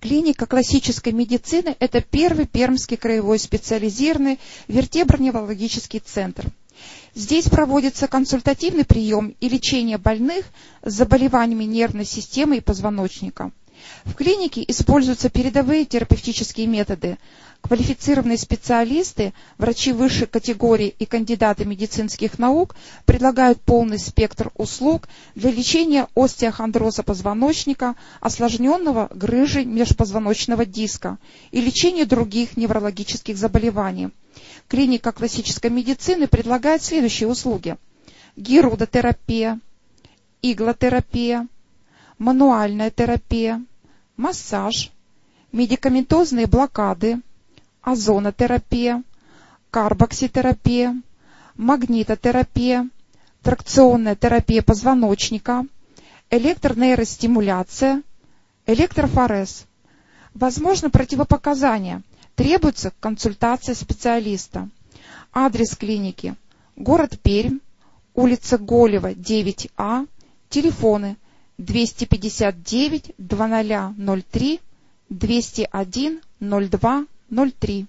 Клиника классической медицины – это первый пермский краевой специализированный вертеброневрологический центр. Здесь проводится консультативный прием и лечение больных с заболеваниями нервной системы и позвоночника. В клинике используются передовые терапевтические методы, Квалифицированные специалисты, врачи высшей категории и кандидаты медицинских наук предлагают полный спектр услуг для лечения остеохондроза позвоночника, осложненного грыжей межпозвоночного диска и лечения других неврологических заболеваний. Клиника классической медицины предлагает следующие услуги. Гирудотерапия, иглотерапия, мануальная терапия, массаж, медикаментозные блокады, озонотерапия, карбокситерапия, магнитотерапия, тракционная терапия позвоночника, электронейростимуляция, электрофорез. Возможно противопоказания. Требуется консультация специалиста. Адрес клиники. Город Пермь, улица Голева, 9А, телефоны 259 2003 201 02 03.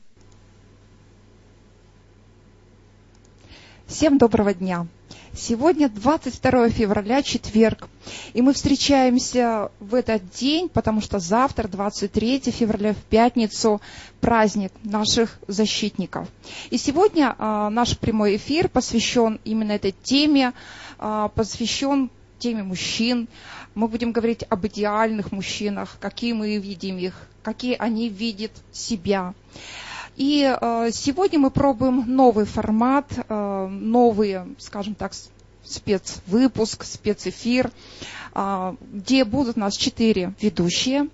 Всем доброго дня! Сегодня 22 февраля, четверг, и мы встречаемся в этот день, потому что завтра, 23 февраля, в пятницу, праздник наших защитников. И сегодня а, наш прямой эфир посвящен именно этой теме, а, посвящен теме мужчин. Мы будем говорить об идеальных мужчинах, какие мы видим их, какие они видят себя. И э, сегодня мы пробуем новый формат, э, новый, скажем так, спецвыпуск, спецэфир, э, где будут у нас четыре ведущие.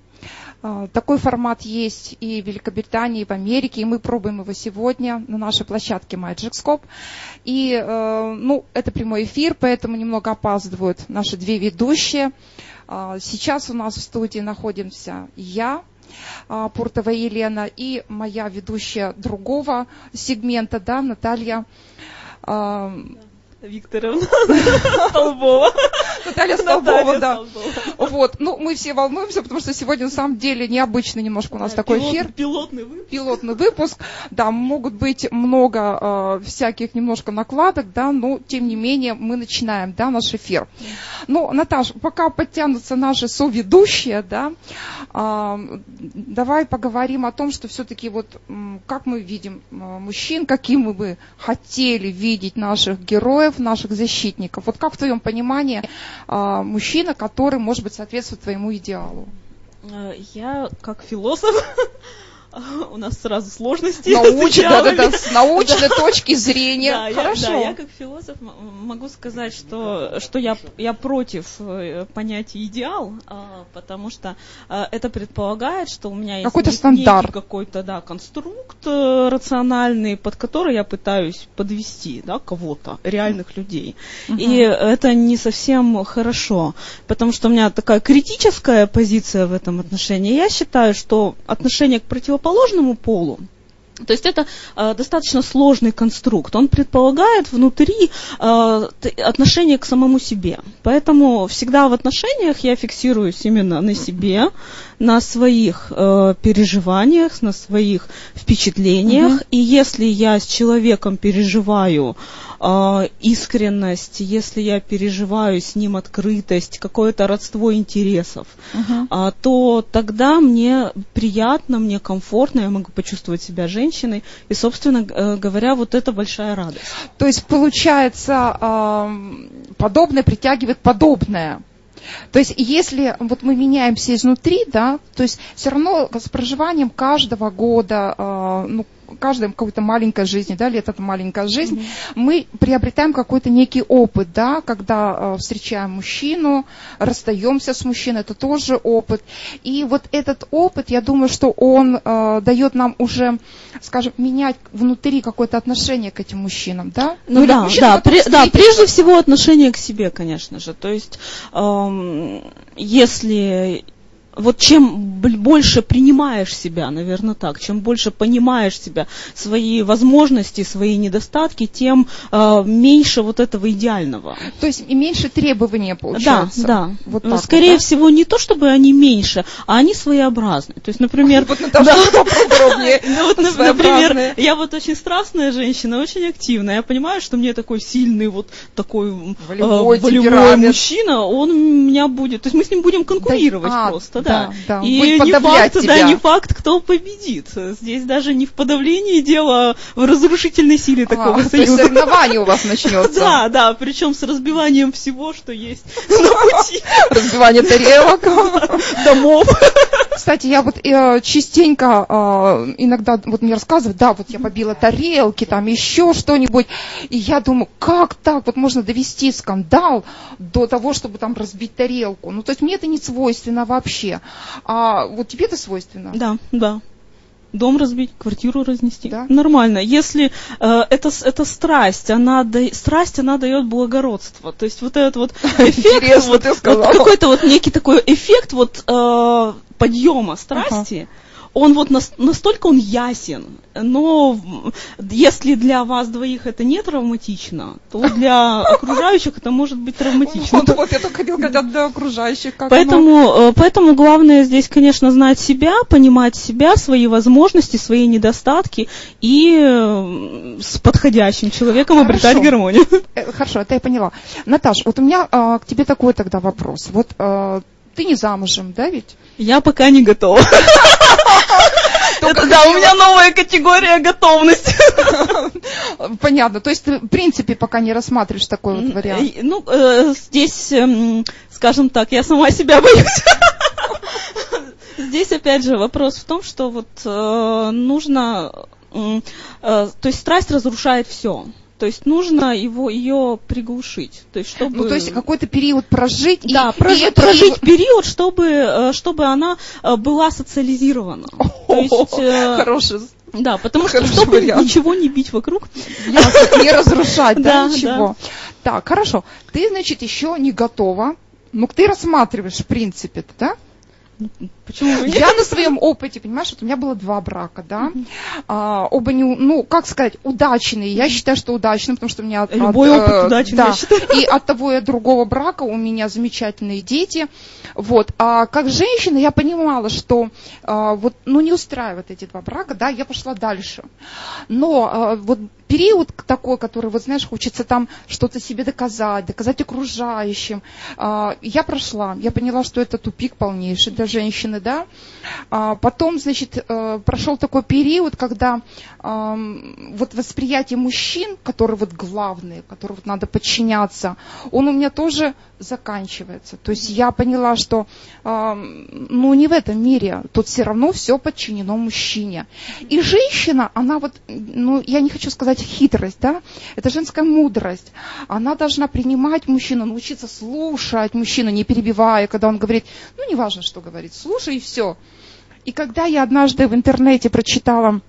Э, такой формат есть и в Великобритании, и в Америке, и мы пробуем его сегодня на нашей площадке MagicScope. И, э, ну, это прямой эфир, поэтому немного опаздывают наши две ведущие. Э, сейчас у нас в студии находимся я, Пуртова Елена и моя ведущая другого сегмента, да, Наталья Викторовна Столбова. Наталья Столбова, да. Вот, ну мы все волнуемся, потому что сегодня на самом деле необычный немножко у нас такой эфир. Пилотный выпуск. Пилотный выпуск, да, могут быть много а, всяких немножко накладок, да, но тем не менее мы начинаем, да, наш эфир. Ну, Наташа, пока подтянутся наши соведущие, да, а, давай поговорим о том, что все-таки вот как мы видим мужчин, каким мы бы хотели видеть наших героев, героев, наших защитников. Вот как в твоем понимании а, мужчина, который, может быть, соответствует твоему идеалу? Э, я, как философ, у нас сразу сложности. Научно, да, да, да, с научной точки зрения. Да, Хорошо. Я, да, я как философ могу сказать, что, что я, я против э, понятия идеал, а, потому что а, это предполагает, что у меня есть какой-то стандарт. какой-то да, конструкт э, рациональный, под который я пытаюсь подвести да, кого-то, реальных людей. Угу. И это не совсем хорошо, потому что у меня такая критическая позиция в этом отношении. Я считаю, что отношение к противоположности противоположному полу, то есть это э, достаточно сложный конструкт. Он предполагает внутри э, отношение к самому себе. Поэтому всегда в отношениях я фиксируюсь именно на себе, на своих э, переживаниях, на своих впечатлениях. Угу. И если я с человеком переживаю э, искренность, если я переживаю с ним открытость, какое-то родство интересов, uh-huh. а, то тогда мне приятно, мне комфортно, я могу почувствовать себя женщиной. И, собственно э, говоря, вот это большая радость. То есть, получается, э, подобное притягивает подобное. То есть, если вот мы меняемся изнутри, да, то есть все равно с проживанием каждого года, э, ну, каждой какой-то маленькой жизни, да, лет это маленькая жизнь, mm-hmm. мы приобретаем какой-то некий опыт, да, когда э, встречаем мужчину, расстаемся с мужчиной, это тоже опыт. И вот этот опыт, я думаю, что он э, дает нам уже, скажем, менять внутри какое-то отношение к этим мужчинам, да? Ну, ну да, мужчина, да, при, да, прежде всего отношение к себе, конечно же. То есть, эм, если вот чем больше принимаешь себя, наверное, так, чем больше понимаешь себя, свои возможности, свои недостатки, тем э, меньше вот этого идеального. То есть и меньше требования получается. Да, да. Вот так Скорее вот, да? всего, не то, чтобы они меньше, а они своеобразные. То есть, например... Вот, Наташа, да. поподробнее. Ну, вот, например, я вот очень страстная женщина, очень активная. Я понимаю, что мне такой сильный, вот такой волевой, волевой мужчина, он меня будет... То есть мы с ним будем конкурировать а, просто да. да, да. И не факт, тебя. да, не факт, кто победит. Здесь даже не в подавлении дело, а в разрушительной силе а, такого союза. То есть соревнование у вас начнется. Да, да, причем с разбиванием всего, что есть на пути. Разбивание тарелок, домов. Кстати, я вот э, частенько э, иногда вот мне рассказывают, да, вот я побила тарелки, там еще что-нибудь, и я думаю, как так, вот можно довести скандал до того, чтобы там разбить тарелку. Ну, то есть мне это не свойственно вообще. А вот тебе это свойственно? Да, да дом разбить, квартиру разнести. Да? Нормально. Если э, это, это страсть, она да, страсть, она дает благородство. То есть вот этот вот эффект, вот, вот какой-то вот некий такой эффект вот э, подъема страсти. Ага он вот настолько он ясен, но если для вас двоих это не травматично, то для окружающих это может быть травматично. Вот, вот я только хотела сказать, для окружающих. Как поэтому, оно... Э, поэтому главное здесь, конечно, знать себя, понимать себя, свои возможности, свои недостатки и э, с подходящим человеком Хорошо. обретать гармонию. Э, хорошо, это я поняла. Наташ, вот у меня а, к тебе такой тогда вопрос. Вот а, ты не замужем, да ведь? Я пока не готова. Это да, у меня новая категория готовность. Понятно. То есть ты, в принципе, пока не рассматриваешь такой вот вариант. Ну, э, здесь, эм, скажем так, я сама себя боюсь. Здесь, опять же, вопрос в том, что вот э, нужно... Э, то есть страсть разрушает все. То есть нужно его, ее приглушить. То есть, чтобы... Ну, то есть какой-то период прожить. Да, и, прож... и прожить и... период, чтобы, э, чтобы она э, была социализирована. То есть, э, Хороший да, потому что чтобы вариант. ничего не бить вокруг. Не разрушать, да, ничего. Так, хорошо. Ты, значит, еще не готова. Ну, ты рассматриваешь, в принципе, да? Почему Я на своем опыте, понимаешь, вот у меня было два брака, да, mm-hmm. а, оба не, ну, как сказать, удачные. Я считаю, что удачные, потому что у меня... Любой от, опыт э, удачный, да, И от того и от другого брака у меня замечательные дети. Вот. А как женщина я понимала, что а, вот, ну, не устраивают эти два брака, да, я пошла дальше. Но а, вот период такой, который, вот знаешь, хочется там что-то себе доказать, доказать окружающим. А, я прошла, я поняла, что это тупик полнейший для женщины, да. А, потом, значит, э, прошел такой период, когда вот восприятие мужчин, которые вот главные, которым вот надо подчиняться, он у меня тоже заканчивается. То есть я поняла, что ну не в этом мире, тут все равно все подчинено мужчине. И женщина, она вот, ну я не хочу сказать хитрость, да, это женская мудрость. Она должна принимать мужчину, научиться слушать мужчину, не перебивая, когда он говорит, ну неважно, что говорит, слушай и все. И когда я однажды в интернете прочитала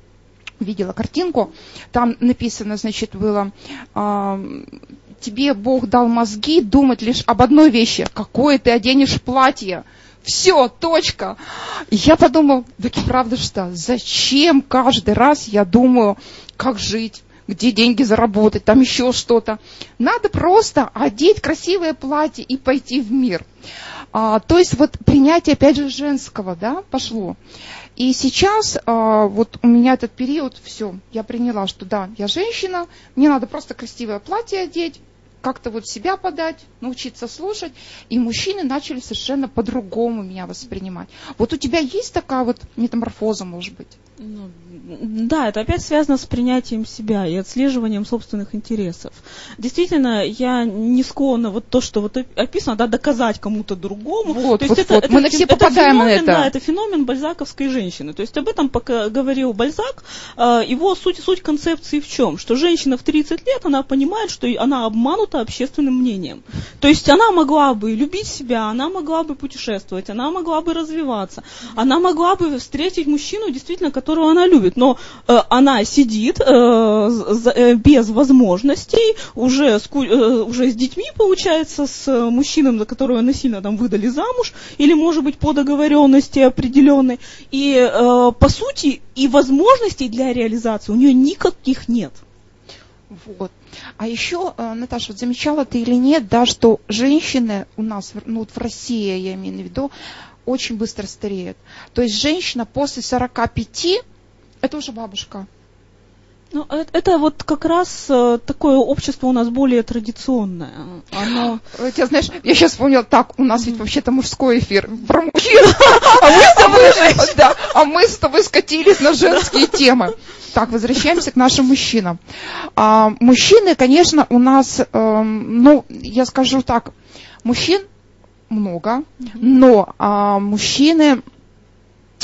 видела картинку, там написано, значит, было, тебе Бог дал мозги думать лишь об одной вещи, какое ты оденешь платье. Все, точка. Я подумала, так правда что, зачем каждый раз я думаю, как жить, где деньги заработать, там еще что-то. Надо просто одеть красивое платье и пойти в мир. А, то есть вот принятие, опять же, женского, да, пошло. И сейчас а, вот у меня этот период, все, я приняла, что да, я женщина, мне надо просто красивое платье одеть, как-то вот себя подать, научиться слушать, и мужчины начали совершенно по-другому меня воспринимать. Вот у тебя есть такая вот метаморфоза, может быть? Ну, да, это опять связано с принятием себя и отслеживанием собственных интересов. Действительно, я не склонна вот то, что вот описано, да, доказать кому-то другому. Вот, то вот, это, вот. Это, Мы на все попадаем феномен, на это. Да, это феномен бальзаковской женщины. То есть об этом пока говорил Бальзак. А, его суть, суть концепции в чем? Что женщина в 30 лет, она понимает, что она обманута общественным мнением. То есть она могла бы любить себя, она могла бы путешествовать, она могла бы развиваться, она могла бы встретить мужчину, действительно, которого она любит, но э, она сидит э, э, без возможностей, уже с, э, уже с детьми, получается, с мужчиной, за которого насильно там выдали замуж, или, может быть, по договоренности определенной, и, э, по сути, и возможностей для реализации у нее никаких нет. Вот. А еще, э, Наташа, вот замечала ты или нет, да, что женщины у нас, ну вот в России, я имею в виду, очень быстро стареют. То есть женщина после 45 это уже бабушка. Ну, это, это вот как раз э, такое общество у нас более традиционное. Оно... Я, знаешь, я сейчас вспомнила, так, у нас ведь вообще-то мужской эфир про мужчин, а мы с тобой, да, а мы с тобой скатились на женские темы. Так, возвращаемся к нашим мужчинам. А, мужчины, конечно, у нас, э, ну, я скажу так, мужчин много, но а, мужчины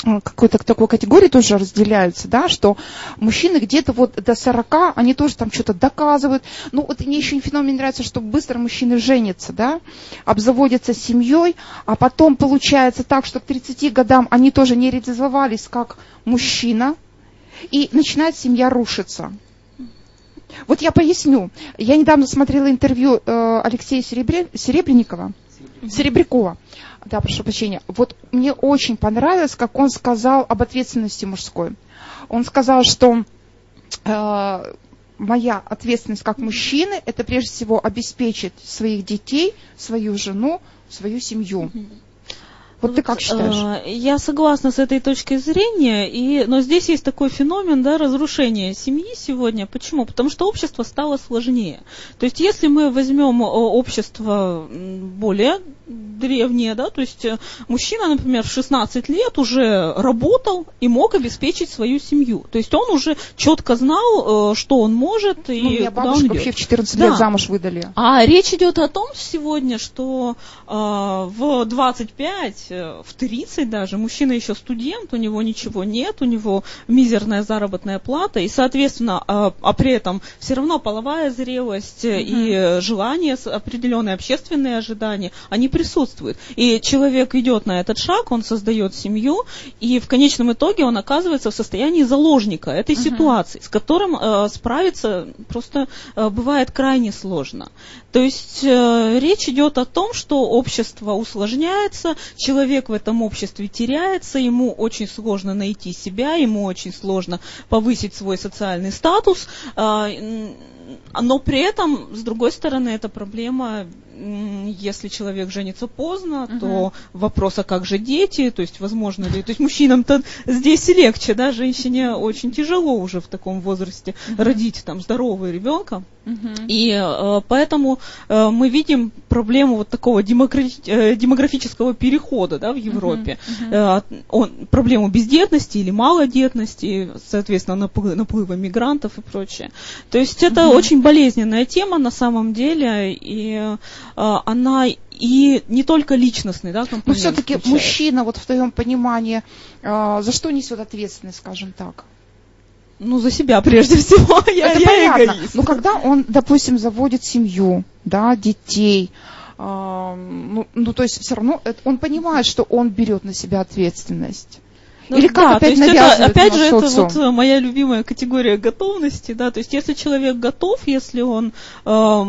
какой-то такой категории тоже разделяются, да, что мужчины где-то вот до 40, они тоже там что-то доказывают. Ну, вот мне еще феномен нравится, что быстро мужчины женятся, да, обзаводятся семьей, а потом получается так, что к 30 годам они тоже не реализовались как мужчина, и начинает семья рушиться. Вот я поясню. Я недавно смотрела интервью э, Алексея Серебре, Серебренникова, Серебрякова. Да, прошу прощения. Вот мне очень понравилось, как он сказал об ответственности мужской. Он сказал, что э, моя ответственность как мужчины это прежде всего обеспечить своих детей, свою жену, свою семью. Вот, вот ты как считаешь? Э, я согласна с этой точкой зрения, и, но здесь есть такой феномен да, разрушения семьи сегодня. Почему? Потому что общество стало сложнее. То есть если мы возьмем э, общество более древнее, да, то есть э, мужчина, например, в 16 лет уже работал и мог обеспечить свою семью. То есть он уже четко знал, что он может и ну, меня куда он вообще в 14 да. лет замуж выдали. А речь идет о том сегодня, что э, в 25 Э, в 30 даже, мужчина еще студент, у него ничего нет, у него мизерная заработная плата, и, соответственно, а, а при этом все равно половая зрелость mm-hmm. и желание, определенные общественные ожидания, они присутствуют. И человек идет на этот шаг, он создает семью, и в конечном итоге он оказывается в состоянии заложника этой mm-hmm. ситуации, с которым э, справиться просто э, бывает крайне сложно. То есть э, речь идет о том, что общество усложняется, человек в этом обществе теряется, ему очень сложно найти себя, ему очень сложно повысить свой социальный статус, э, но при этом, с другой стороны, эта проблема если человек женится поздно, uh-huh. то вопрос, а как же дети, то есть возможно ли, то есть мужчинам-то здесь легче, да, женщине очень тяжело уже в таком возрасте uh-huh. родить там здорового ребенка, uh-huh. и э, поэтому э, мы видим проблему вот такого демографи- э, демографического перехода, да, в Европе. Uh-huh. Э, он, проблему бездетности или малодетности, соответственно, наплыва, мигрантов и прочее. То есть это uh-huh. очень болезненная тема на самом деле, и Э, она и не только личностный, да, Но все-таки мужчина, вот в твоем понимании, э, за что несет ответственность, скажем так? Ну, за себя прежде всего. я, Это я понятно. Эгоист. Но когда он, допустим, заводит семью, да, детей, э, ну, ну, то есть все равно он понимает, что он берет на себя ответственность. Ну, Или как да, опять то есть это, опять же, это вот моя любимая категория готовности, да, то есть если человек готов, если он э,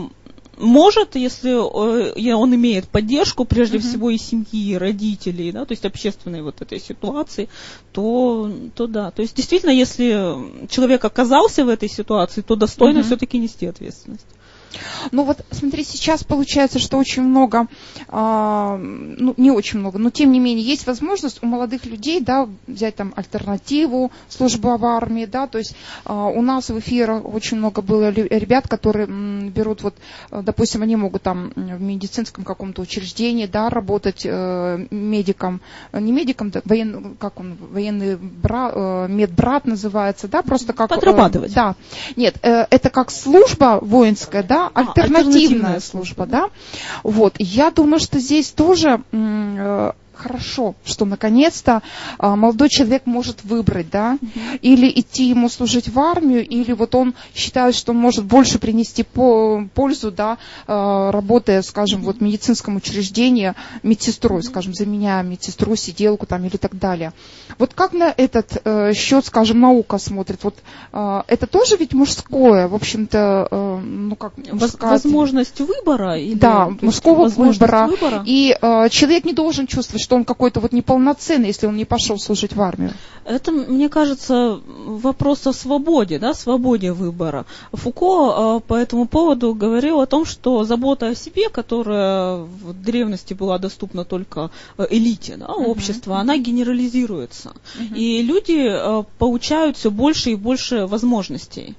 может, если э, он имеет поддержку, прежде uh-huh. всего, и семьи, и родителей, да, то есть общественной вот этой ситуации, то, то да. То есть действительно, если человек оказался в этой ситуации, то достойно uh-huh. все-таки нести ответственность. Ну вот, смотри, сейчас получается, что очень много, э, ну не очень много, но тем не менее есть возможность у молодых людей, да, взять там альтернативу, службу в армии, да, то есть э, у нас в эфирах очень много было ребят, которые м, берут вот, допустим, они могут там в медицинском каком-то учреждении, да, работать э, медиком, не медиком, да, воен, как он, военный бра, э, медбрат называется, да, просто как... Подрабатывать. Э, да. Нет, э, это как служба воинская, да, а, альтернативная, альтернативная служба, да. Вот, я думаю, что здесь тоже э, хорошо, что наконец-то а, молодой человек может выбрать, да, mm-hmm. или идти ему служить в армию, или вот он считает, что он может больше принести по, пользу, да, а, работая, скажем, mm-hmm. вот в медицинском учреждении медсестрой, mm-hmm. скажем, заменяя медсестру, сиделку там или так далее. Вот как на этот э, счет, скажем, наука смотрит? Вот э, это тоже ведь мужское, в общем-то, э, ну как мужская... Возможность выбора? Или, да, мужского выбора. выбора. И э, человек не должен чувствовать, что он какой-то вот неполноценный, если он не пошел служить в армию? Это, мне кажется, вопрос о свободе, да, свободе выбора. Фуко э, по этому поводу говорил о том, что забота о себе, которая в древности была доступна только э, элите да, uh-huh. общества, она генерализируется. Uh-huh. И люди э, получают все больше и больше возможностей.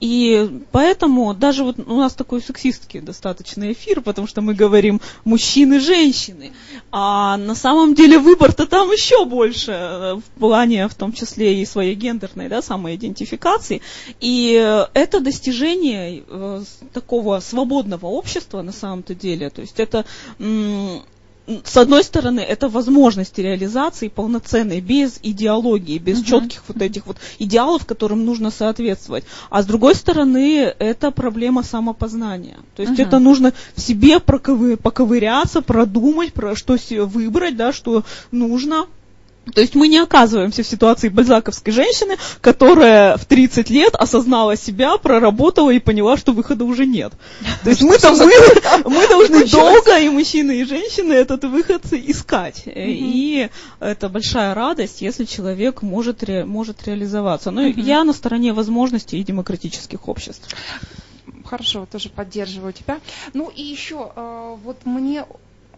И поэтому даже вот у нас такой сексистский достаточно эфир, потому что мы говорим мужчины, женщины. А на самом деле выбор-то там еще больше э, в плане, в том числе и своей гендерной да, самоидентификации. И это достижение э, такого свободного общества на самом-то деле. То есть это с одной стороны, это возможность реализации полноценной, без идеологии, без uh-huh. четких вот этих вот идеалов, которым нужно соответствовать. А с другой стороны, это проблема самопознания. То есть uh-huh. это нужно в себе проковы, поковыряться, продумать, про что себе выбрать, да, что нужно, то есть мы не оказываемся в ситуации бальзаковской женщины, которая в 30 лет осознала себя, проработала и поняла, что выхода уже нет. То есть мы, мы, мы должны долго, и мужчины, и женщины, этот выход искать. И это большая радость, если человек может, ре, может реализоваться. Но я на стороне возможностей и демократических обществ. Хорошо, тоже поддерживаю тебя. Ну и еще, э, вот мне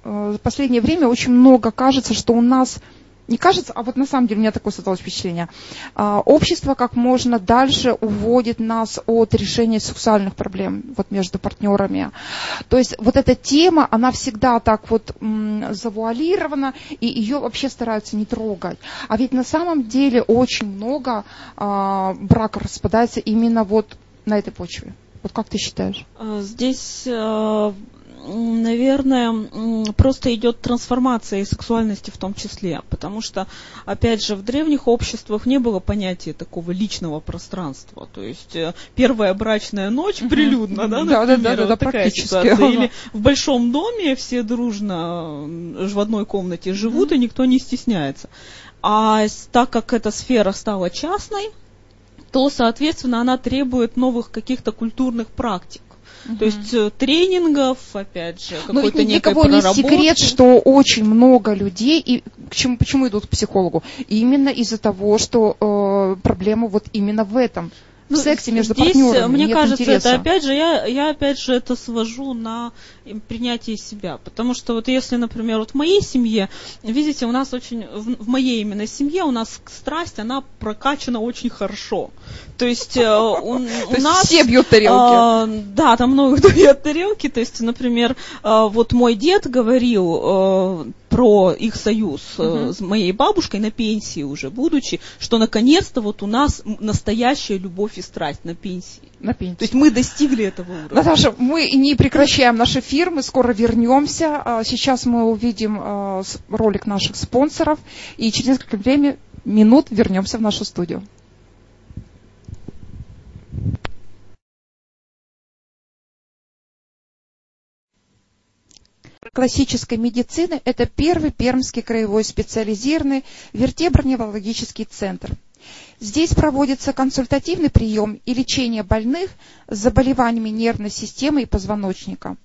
э, в последнее время очень много кажется, что у нас не кажется, а вот на самом деле у меня такое создалось впечатление, а, общество как можно дальше уводит нас от решения сексуальных проблем вот между партнерами. То есть вот эта тема, она всегда так вот м, завуалирована, и ее вообще стараются не трогать. А ведь на самом деле очень много а, брака распадается именно вот на этой почве. Вот как ты считаешь? А, здесь а, наверное, просто идет трансформация и сексуальности в том числе, потому что, опять же, в древних обществах не было понятия такого личного пространства, то есть э, первая брачная ночь прилюдно, да, например, да, да, да, такая ситуация, или в большом доме все дружно в одной комнате живут, и никто не стесняется. А так как эта сфера стала частной, то, соответственно, она требует новых каких-то культурных практик. Угу. То есть э, тренингов, опять же, ну, какой-то некой никого не секрет, что очень много людей, и к чему, почему идут к психологу? Именно из-за того, что э, проблема вот именно в этом в ну, сексе между здесь, партнерами. Мне нет кажется, интереса. это опять же, я, я опять же это свожу на принятие себя. Потому что вот если, например, вот в моей семье, видите, у нас очень, в, в моей именно семье у нас страсть, она прокачана очень хорошо. То есть э, у, у нас... Все бьют тарелки. Э, да, там много кто бьет тарелки. То есть, например, э, вот мой дед говорил про их союз uh-huh. с моей бабушкой на пенсии уже будучи, что наконец-то вот у нас настоящая любовь и страсть на пенсии. На пенсии. То есть мы достигли этого уровня. Наташа, мы не прекращаем наши эфир, скоро вернемся. А, сейчас мы увидим а, ролик наших спонсоров и через несколько время, минут вернемся в нашу студию. Классической медицины это первый Пермский краевой специализированный вертеброневрологический центр – Здесь проводится консультативный прием и лечение больных с заболеваниями нервной системы и позвоночника.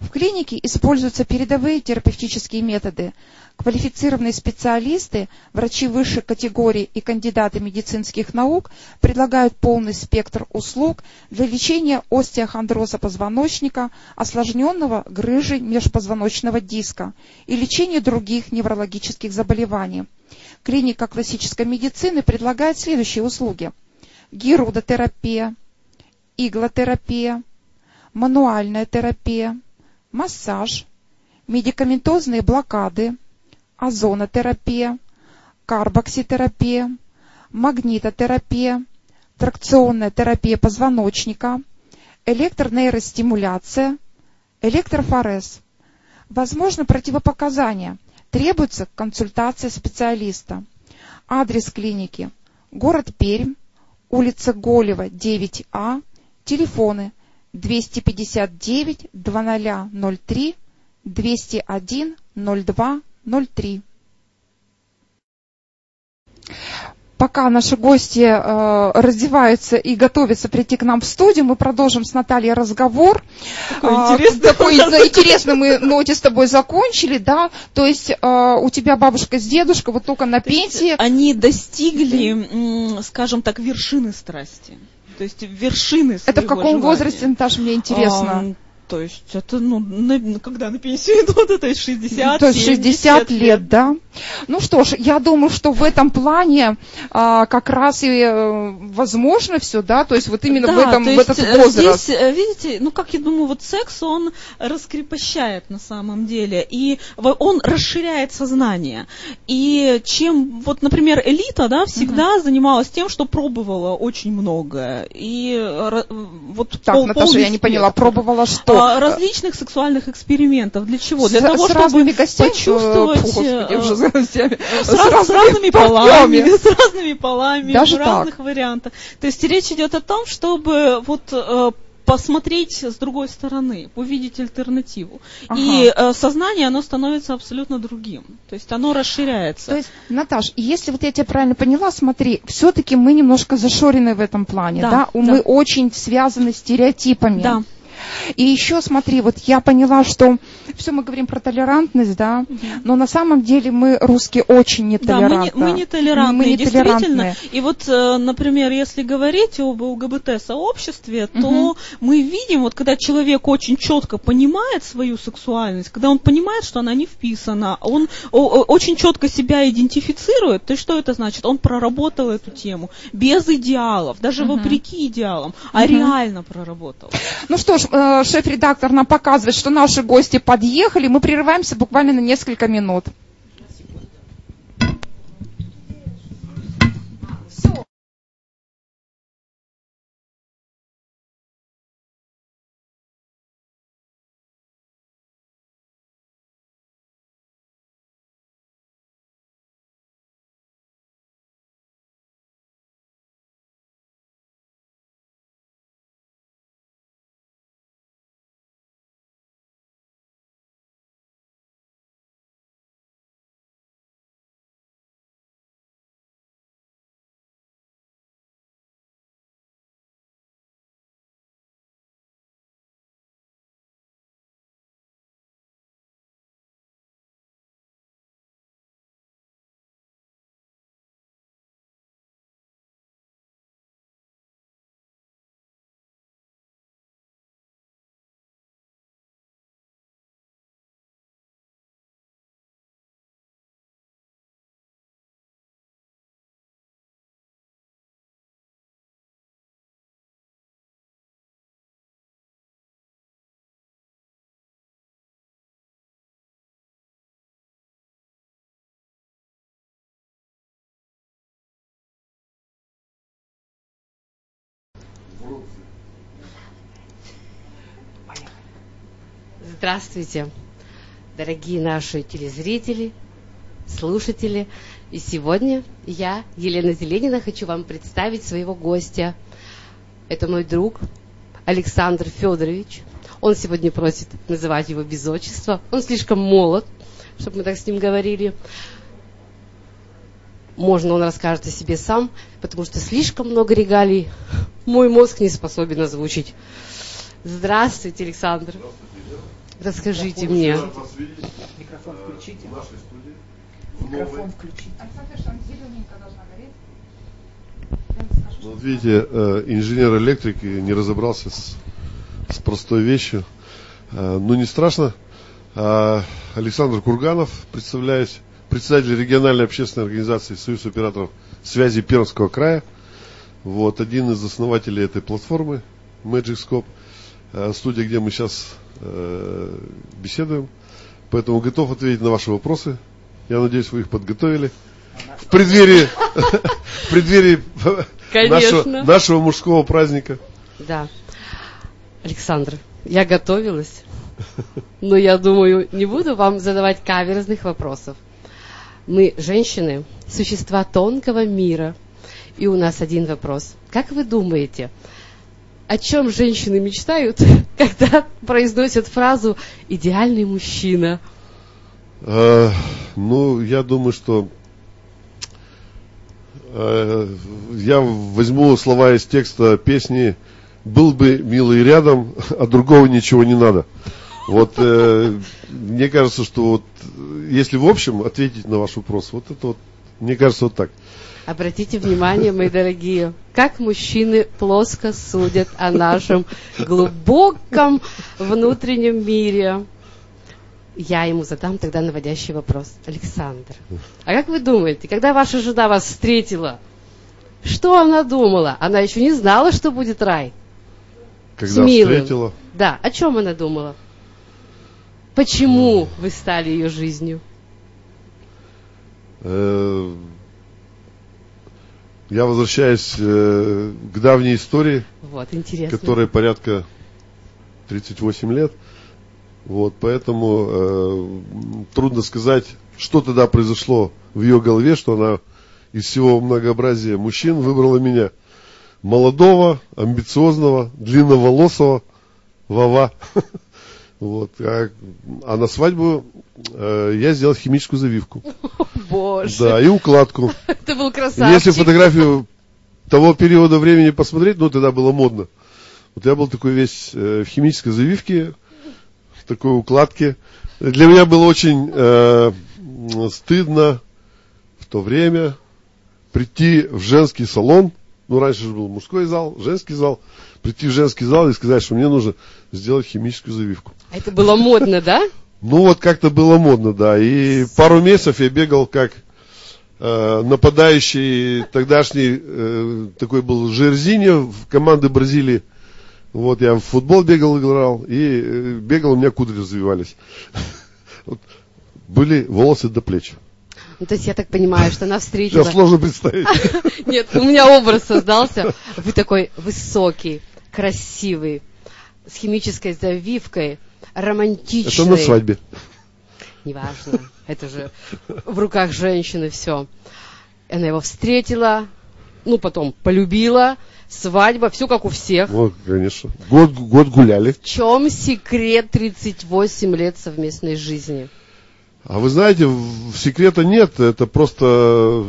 В клинике используются передовые терапевтические методы. Квалифицированные специалисты, врачи высшей категории и кандидаты медицинских наук предлагают полный спектр услуг для лечения остеохондроза позвоночника, осложненного грыжей межпозвоночного диска и лечения других неврологических заболеваний – клиника классической медицины предлагает следующие услуги. Гирудотерапия, иглотерапия, мануальная терапия, массаж, медикаментозные блокады, озонотерапия, карбокситерапия, магнитотерапия, тракционная терапия позвоночника, электронейростимуляция, электрофорез. Возможно противопоказания – Требуется консультация специалиста. Адрес клиники. Город Пермь, улица Голева, 9А, телефоны 259 2003 201 02 03. Пока наши гости э, раздеваются и готовятся прийти к нам в студию, мы продолжим с Натальей разговор. Такой а, интересный. Такой интересный мы ноте с тобой закончили, да. То есть э, у тебя бабушка с дедушкой вот только на пенсии. Они достигли, скажем так, вершины страсти. То есть вершины Это в каком желания. возрасте, Наташа, мне интересно? А, то есть это, ну, на, когда на пенсию идут, это 60 То есть 60 лет, лет, да. Ну что ж, я думаю, что в этом плане а, как раз и а, возможно все, да, то есть вот именно да, в, этом, в этот э, возраст. Здесь, э, видите, ну как я думаю, вот секс, он раскрепощает на самом деле, и он расширяет сознание. И чем, вот, например, элита, да, всегда угу. занималась тем, что пробовала очень многое. И вот так, пол, Наташа, я не поняла, пробовала что? А, различных сексуальных экспериментов. Для чего? Для с, того, с чтобы гостями, почувствовать... Фу, господи, уже с, с, с, с разными полами, с разными полами, Даже в разных так. вариантах. То есть речь идет о том, чтобы вот э, посмотреть с другой стороны, увидеть альтернативу. Ага. И э, сознание, оно становится абсолютно другим. То есть оно расширяется. То есть, Наташ, если вот я тебя правильно поняла, смотри, все-таки мы немножко зашорены в этом плане, да? да? да. Мы очень связаны стереотипами. Да. И еще смотри, вот я поняла, что все мы говорим про толерантность, да, угу. но на самом деле мы русские очень нетолерантны. Да, мы, не, мы нетолерантные, мы нетолерантные. И вот, э, например, если говорить об ЛГБТ-сообществе, то угу. мы видим, вот когда человек очень четко понимает свою сексуальность, когда он понимает, что она не вписана, он очень четко себя идентифицирует, то что это значит? Он проработал эту тему без идеалов, даже угу. вопреки идеалам, а угу. реально проработал. Ну что ж, шеф-редактор нам показывает, что наши гости подъехали. Мы прерываемся буквально на несколько минут. Здравствуйте, дорогие наши телезрители, слушатели. И сегодня я, Елена Зеленина, хочу вам представить своего гостя. Это мой друг Александр Федорович. Он сегодня просит называть его без отчества. Он слишком молод, чтобы мы так с ним говорили. Можно он расскажет о себе сам, потому что слишком много регалий мой мозг не способен озвучить. Здравствуйте, Александр. Здравствуйте. Расскажите Микрофон мне. Микрофон включите. В нашей студии. Микрофон включите. Ну, вот видите, э, инженер-электрик не разобрался с, с простой вещью. Э, ну, не страшно. А, Александр Курганов, представляюсь, председатель региональной общественной организации Союз операторов связи Пермского края. Вот, один из основателей этой платформы Magic Scope. Э, студия, где мы сейчас э, беседуем. Поэтому готов ответить на ваши вопросы. Я надеюсь, вы их подготовили. В преддверии, в преддверии нашего, нашего мужского праздника. Да. Александр, я готовилась. Но я думаю, не буду вам задавать каверзных вопросов. Мы, женщины, существа тонкого мира. И у нас один вопрос. Как вы думаете, о чем женщины мечтают, когда произносят фразу «идеальный мужчина»? Э, ну, я думаю, что э, я возьму слова из текста песни «Был бы милый рядом, а другого ничего не надо». Вот э, мне кажется, что вот если в общем ответить на ваш вопрос, вот это вот, мне кажется, вот так. Обратите внимание, мои дорогие, как мужчины плоско судят о нашем глубоком внутреннем мире. Я ему задам тогда наводящий вопрос. Александр, а как вы думаете, когда ваша жена вас встретила, что она думала? Она еще не знала, что будет рай. Когда встретила, Да, о чем она думала? Почему вы стали ее жизнью? Я возвращаюсь э, к давней истории, Вот, интересно. которая порядка 38 лет. Вот, поэтому э, трудно сказать, что тогда произошло в ее голове, что она из всего многообразия мужчин выбрала меня. Молодого, амбициозного, длинноволосого, Вова. Вот. А, а на свадьбу э, я сделал химическую завивку. Боже, Да, и укладку. это был красавчик. Если фотографию того периода времени посмотреть, ну тогда было модно. Вот я был такой весь э, в химической завивке, в такой укладке. Для меня было очень э, стыдно в то время прийти в женский салон. Ну, раньше же был мужской зал, женский зал. Прийти в женский зал и сказать, что мне нужно сделать химическую завивку. Это было модно, да? Ну, вот как-то было модно, да. И пару месяцев я бегал как э, нападающий тогдашний, э, такой был Жерзиньо в команды Бразилии. Вот я в футбол бегал, играл, и э, бегал, у меня кудри развивались. Были волосы до плеч. Ну, то есть я так понимаю, что она встретила... Сейчас сложно представить. Нет, у меня образ создался. Вы такой высокий, красивый, с химической завивкой, романтичный. Это на свадьбе. Неважно. Это же в руках женщины все. Она его встретила, ну, потом полюбила, свадьба, все как у всех. Ну, конечно. Год, год гуляли. В чем секрет 38 лет совместной жизни? А вы знаете, секрета нет, это просто,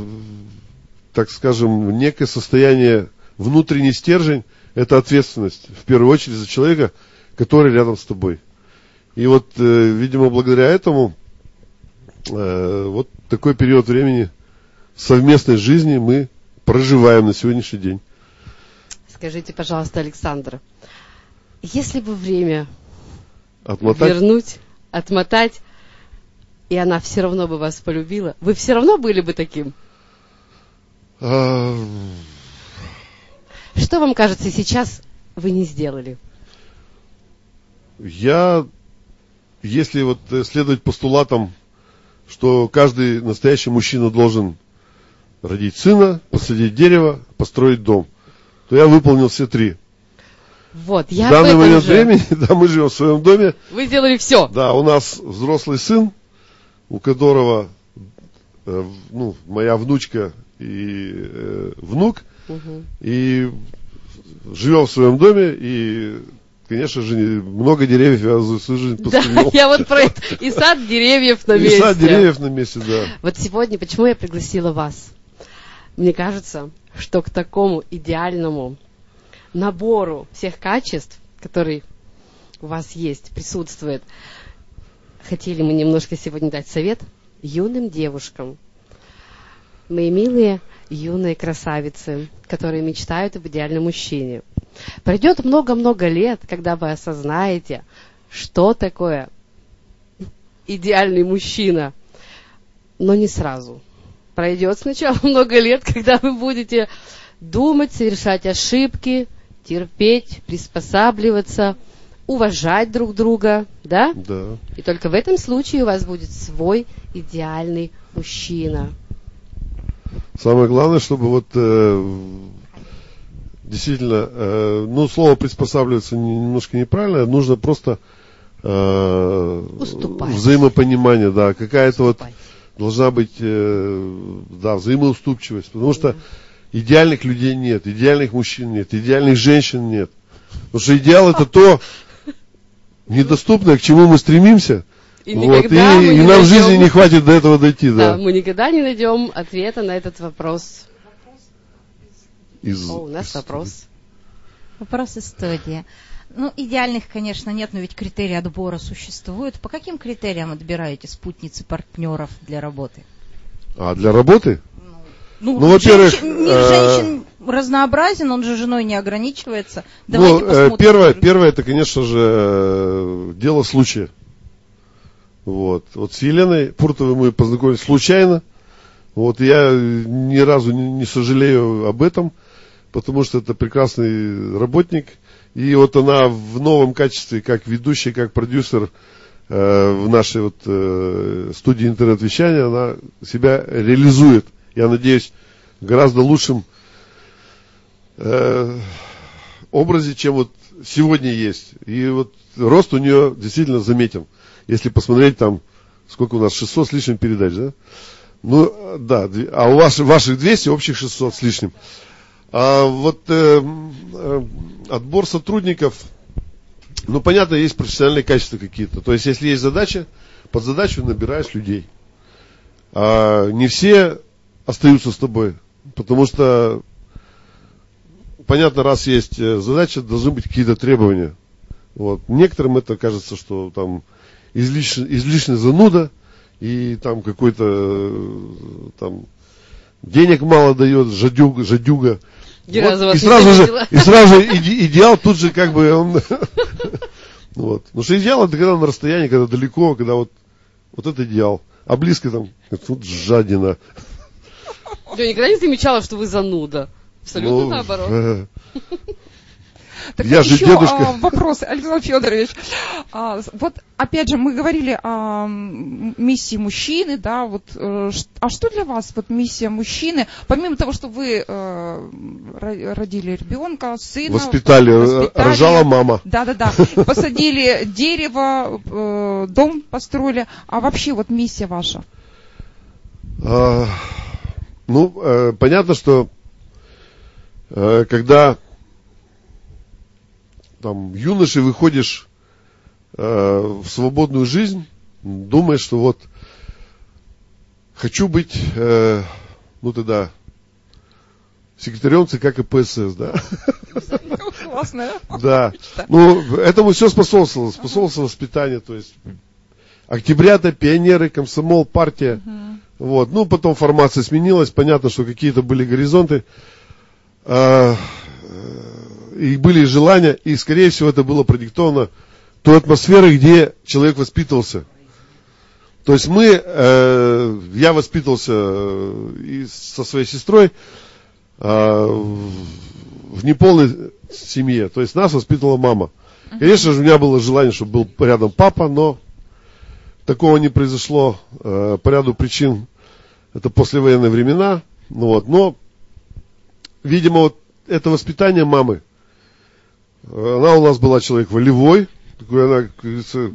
так скажем, некое состояние, внутренний стержень, это ответственность, в первую очередь, за человека, который рядом с тобой. И вот, э, видимо, благодаря этому, э, вот такой период времени совместной жизни мы проживаем на сегодняшний день. Скажите, пожалуйста, Александр, если бы время Отмотать? вернуть, отмотать, и она все равно бы вас полюбила, вы все равно были бы таким? А, Что вам кажется, сейчас вы не сделали? Я, если вот э, следовать постулатам, что каждый настоящий мужчина должен родить сына, посадить дерево, построить дом, то я выполнил все три. Вот, я в данный момент же. времени, да, мы живем в своем доме, Вы сделали все. да, у нас взрослый сын, у которого, э, ну, моя внучка и э, внук, и живем в своем доме, и, конечно же, много деревьев я за свою жизнь Да, я вот про это. И сад деревьев на И месте. сад деревьев на месте, да. Вот сегодня, почему я пригласила вас? Мне кажется, что к такому идеальному набору всех качеств, который у вас есть, присутствует, хотели мы немножко сегодня дать совет юным девушкам. Мои милые юные красавицы, которые мечтают об идеальном мужчине. Пройдет много-много лет, когда вы осознаете, что такое идеальный мужчина, но не сразу. Пройдет сначала много лет, когда вы будете думать, совершать ошибки, терпеть, приспосабливаться, уважать друг друга, да? Да. И только в этом случае у вас будет свой идеальный мужчина. Самое главное, чтобы вот э, действительно, э, ну, слово приспосабливаться не- немножко неправильно, нужно просто э, Уступать. взаимопонимание, да, какая-то вот должна быть, э, да, взаимоуступчивость, потому что идеальных людей нет, идеальных мужчин нет, идеальных женщин нет. Потому что идеал это то недоступное, к чему мы стремимся, И вот, и, и нам в жизни не хватит до этого дойти, Да, да. мы никогда не найдем ответа на этот вопрос. Из- О, у нас из- вопрос. Вопрос из студии. Ну, идеальных, конечно, нет, но ведь критерии отбора существуют. По каким критериям отбираете спутницы партнеров для работы? А для работы? Ну, Ну, во-первых, женщин- мир э, женщин разнообразен, он же женой не ограничивается. Давайте ну, э, посмотрим. первое, первое, это, конечно же, э, дело случая. Вот. Вот с Еленой Пуртовой мы познакомились случайно. Вот я ни разу не, не сожалею об этом, потому что это прекрасный работник. И вот она в новом качестве, как ведущий, как продюсер э, в нашей вот э, студии интернет-вещания, она себя реализует. Я надеюсь, гораздо лучшем э, образе, чем вот сегодня есть. И вот рост у нее действительно заметен. Если посмотреть там, сколько у нас, 600 с лишним передач, да? Ну, да, а у вас, ваших 200, общих 600 с лишним. А вот э, э, отбор сотрудников, ну, понятно, есть профессиональные качества какие-то. То есть, если есть задача, под задачу набираешь людей. А не все остаются с тобой, потому что понятно, раз есть э, задача, должны быть какие-то требования. Вот. Некоторым это кажется, что там излишне, излишне зануда, и там какой-то э, там денег мало дает, жадюга, жадюга. Вас и сразу же, и сразу иде- идеал тут же как бы он... Вот. Потому что идеал это когда на расстоянии, когда далеко, когда вот, вот это идеал. А близко там, тут жадина. Я никогда не замечала, что вы зануда. Абсолютно Ну, наоборот. Так Я вот же еще, дедушка. а, вопрос, Александр Федорович. А, вот опять же мы говорили о миссии мужчины, да, вот. э, а что для вас вот миссия мужчины, помимо того, что вы э, ро- родили ребенка, сына, Воспитали, э, воспитали, рожала мама. Да-да-да. Посадили дерево, дом построили. А вообще вот миссия ваша? А, ну, понятно, что когда там юношей выходишь э, в свободную жизнь, думаешь, что вот хочу быть, э, ну тогда секретарем ЦК КПСС, да. Классно. Да. Ну, этому все способствовало. Способствовало воспитание, то есть октябрята, пионеры, комсомол, партия. Вот. Ну, потом формация сменилась, понятно, что какие-то были горизонты. Э, И были желания, и, скорее всего, это было продиктовано той атмосферой, где человек воспитывался. То есть мы, э, я воспитывался э, и со своей сестрой в в неполной семье. То есть нас воспитывала мама. Конечно же, у меня было желание, чтобы был рядом папа, но такого не произошло э, по ряду причин. Это послевоенные времена. Ну вот, но, видимо, вот это воспитание мамы. Э, Она у нас была человек волевой. Такой она, как говорится,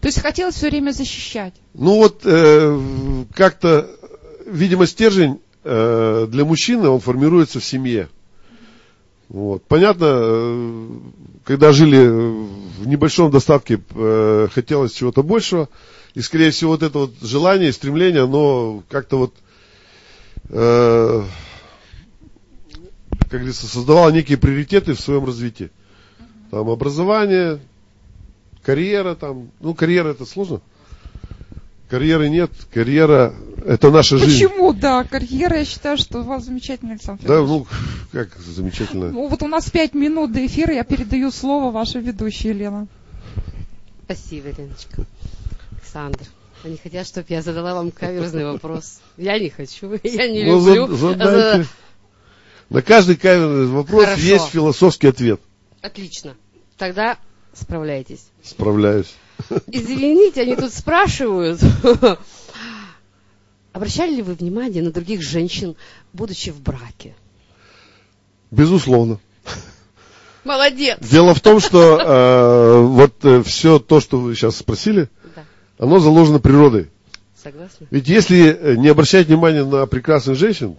То есть хотелось все время защищать. ну вот э, как-то, видимо, стержень э, для мужчины, он формируется в семье. Вот. Понятно, э, когда жили в небольшом достатке, э, хотелось чего-то большего. И, скорее всего, вот это вот желание, стремление, оно как-то вот, э, как говорится, создавало некие приоритеты в своем развитии. Там образование, карьера там. Ну, карьера это сложно. Карьеры нет, карьера это наша жизнь. Почему? Да, карьера, я считаю, что у вас замечательно, Александр Да, Федорович. ну, как замечательно. Ну, вот у нас пять минут до эфира, я передаю слово вашей ведущей, Елена. Спасибо, Леночка. Александр, они хотят, чтобы я задала вам каверзный вопрос. Я не хочу, я не Ну, люблю. зад- задайте. На каждый каверный вопрос Хорошо. есть философский ответ. Отлично. Тогда справляйтесь. Справляюсь. Извините, они тут спрашивают. Обращали ли вы внимание на других женщин, будучи в браке? Безусловно. Молодец! Дело в том, что э, вот э, все то, что вы сейчас спросили, Да, оно заложено природой. согласна? Ведь если э, не обращать внимания на прекрасных женщин,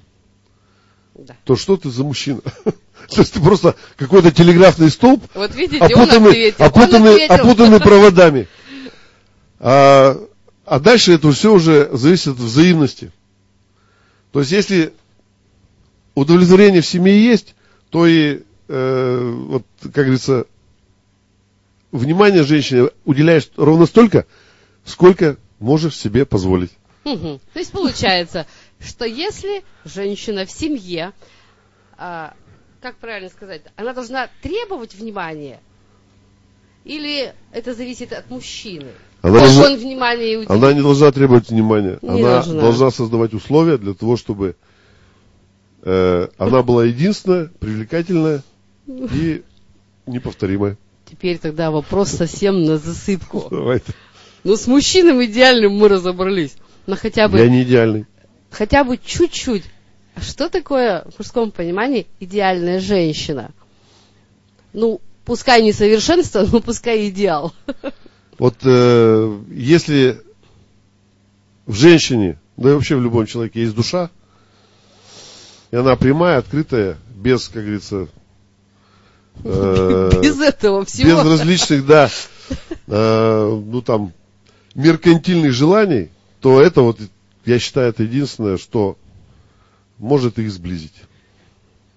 Да. то что ты за мужчина? То есть ты просто какой-то телеграфный столб, Вот видите, опутанный, опутанный, опутанный проводами. А, а дальше это все уже зависит от взаимности. То есть если удовлетворение в семье есть, то и, э, вот, как говорится, внимание женщине уделяешь ровно столько, сколько можешь себе позволить. Мгм. То есть получается, что если женщина в семье, а, как правильно сказать, она должна требовать внимания, или это зависит от мужчины? Она должна- он уделит? Она не должна требовать внимания. Не она должна. должна. создавать условия для того, чтобы э, она была единственная, привлекательная и неповторимая. Теперь тогда вопрос совсем на засыпку. Давайте. Ну, с мужчиной идеальным мы разобрались. Но хотя бы, Я не идеальный. хотя бы чуть-чуть. А что такое в мужском понимании идеальная женщина? Ну, пускай не совершенство, но пускай идеал. Вот э, если в женщине, да и вообще в любом человеке есть душа, и она прямая, открытая, без, как говорится, э, Без этого всего. без различных, да, э, ну там, меркантильных желаний, то это вот, я считаю, это единственное, что может их сблизить.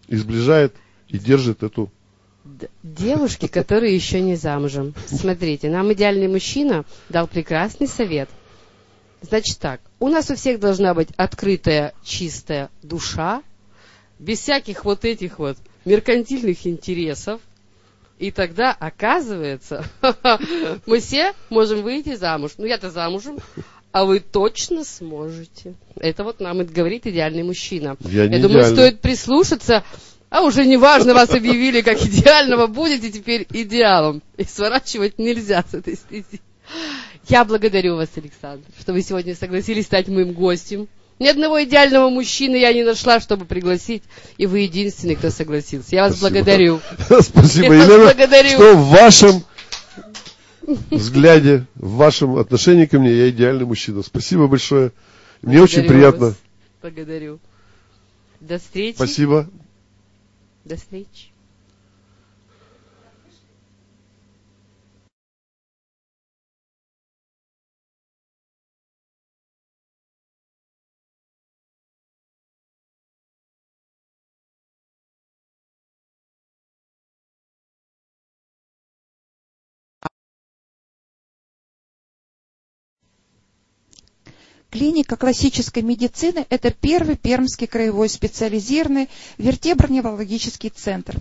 И сближает, и держит эту... Девушки, которые еще не замужем. Смотрите, нам идеальный мужчина дал прекрасный совет. Значит так, у нас у всех должна быть открытая, чистая душа, без всяких вот этих вот меркантильных интересов. И тогда, оказывается, мы все можем выйти замуж. Ну, я-то замужем, а вы точно сможете. Это вот нам и говорит идеальный мужчина. Я не Я думаю, идеальный. стоит прислушаться, а уже неважно, вас объявили как идеального, будете теперь идеалом. И сворачивать нельзя с этой стези. Я благодарю вас, Александр, что вы сегодня согласились стать моим гостем. Ни одного идеального мужчины я не нашла, чтобы пригласить, и вы единственный, кто согласился. Я вас Спасибо. благодарю. Спасибо, Я вас Елена, благодарю. что в вашем взгляде, в вашем отношении ко мне я идеальный мужчина. Спасибо большое. Мне очень Благодарю приятно. вас. Благодарю. До встречи. Спасибо. До встречи. Клиника классической медицины – это первый пермский краевой специализированный вертеброневрологический центр.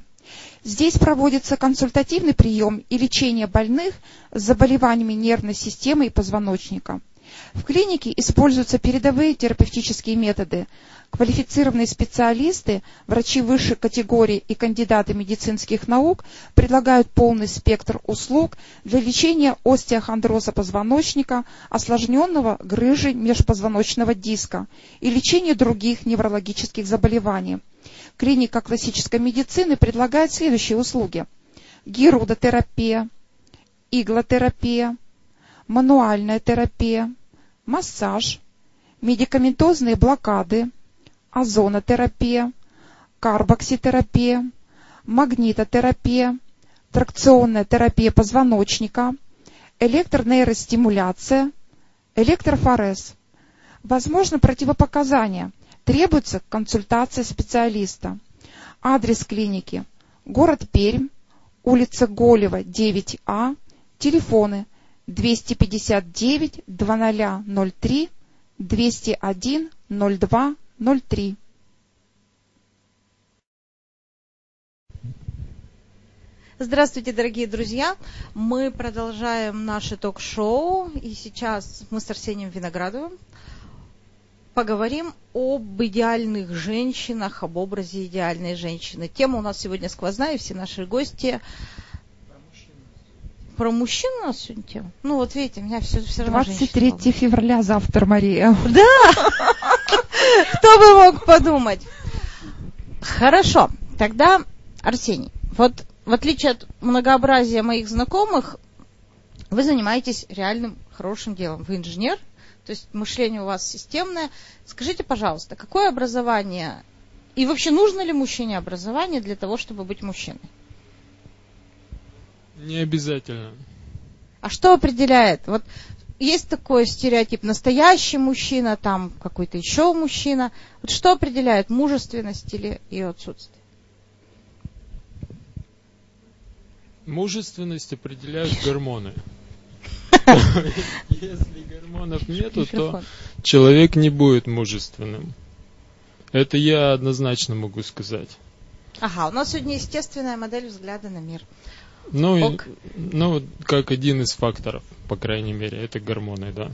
Здесь проводится консультативный прием и лечение больных с заболеваниями нервной системы и позвоночника. В клинике используются передовые терапевтические методы. Квалифицированные специалисты, врачи высшей категории и кандидаты медицинских наук предлагают полный спектр услуг для лечения остеохондроза позвоночника, осложненного грыжей межпозвоночного диска и лечения других неврологических заболеваний. Клиника классической медицины предлагает следующие услуги. Гирудотерапия, иглотерапия, мануальная терапия, массаж, медикаментозные блокады, озонотерапия, карбокситерапия, магнитотерапия, тракционная терапия позвоночника, электронейростимуляция, электрофорез. Возможно противопоказания. Требуется консультация специалиста. Адрес клиники. Город Пермь, улица Голева, 9А, телефоны 259 2003 201 02 03. Здравствуйте, дорогие друзья! Мы продолжаем наше ток-шоу, и сейчас мы с Арсением Виноградовым поговорим об идеальных женщинах, об образе идеальной женщины. Тема у нас сегодня сквозная, и все наши гости про мужчин у нас сегодня тема. Ну вот видите, у меня все, все равно 23 женщина. февраля завтра, Мария. Кто бы мог подумать? Хорошо, тогда, Арсений, вот в отличие от многообразия моих знакомых, Вы занимаетесь реальным хорошим делом. Вы инженер, то есть мышление у вас системное. Скажите, пожалуйста, какое образование и вообще нужно ли мужчине образование для того, чтобы быть мужчиной? Не обязательно. А что определяет? Вот есть такой стереотип настоящий мужчина, там какой-то еще мужчина. Вот что определяет мужественность или ее отсутствие? Мужественность определяют гормоны. Если гормонов нету, то человек не будет мужественным. Это я однозначно могу сказать. Ага, у нас сегодня естественная модель взгляда на мир. Ну, и, ну, как один из факторов, по крайней мере, это гормоны, да.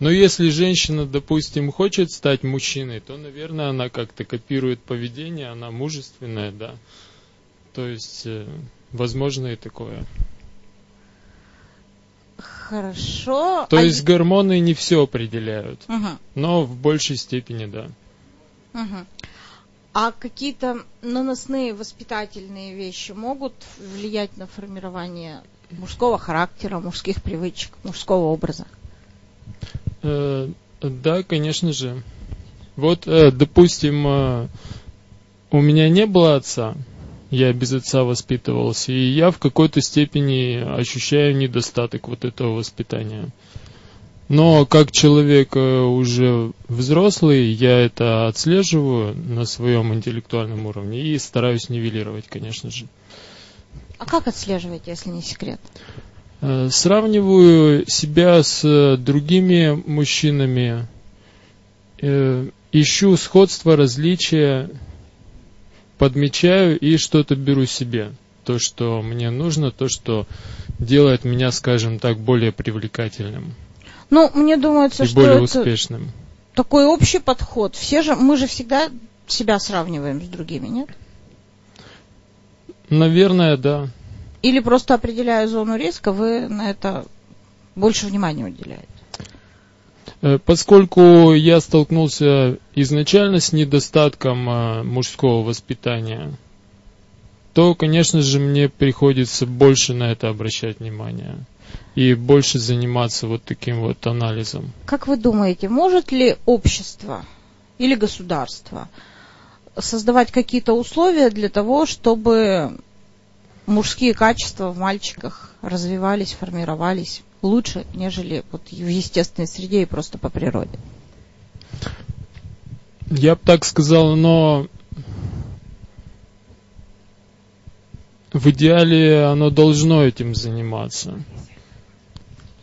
Но если женщина, допустим, хочет стать мужчиной, то, наверное, она как-то копирует поведение, она мужественная, да. То есть, э, возможно и такое. Хорошо. То а есть гормоны не все определяют, угу. но в большей степени да. Угу. А какие-то наносные воспитательные вещи могут влиять на формирование мужского характера, мужских привычек, мужского образа? Э, да, конечно же. Вот, э, допустим, э, у меня не было отца, я без отца воспитывался, и я в какой-то степени ощущаю недостаток вот этого воспитания. Но как человек э, уже взрослый, я это отслеживаю на своем интеллектуальном уровне и стараюсь нивелировать, конечно же. А как отслеживаете, если не секрет? Э, сравниваю себя с другими мужчинами, э, ищу сходства, различия, подмечаю и что-то беру себе. То, что мне нужно, то, что делает меня, скажем так, более привлекательным. Ну, мне думается, и что более это успешным. такой общий подход. Все же, мы же всегда себя сравниваем с другими, нет? Наверное, да. Или просто определяя зону риска, вы на это больше внимания уделяете? Э, поскольку я столкнулся изначально с недостатком э, мужского воспитания, то, конечно же, мне приходится больше на это обращать внимание и больше заниматься вот таким вот анализом. Как вы думаете, может ли общество или государство создавать какие-то условия для того, чтобы мужские качества в мальчиках развивались, формировались? лучше, нежели вот в естественной среде и просто по природе. Я бы так сказал, но в идеале оно должно этим заниматься.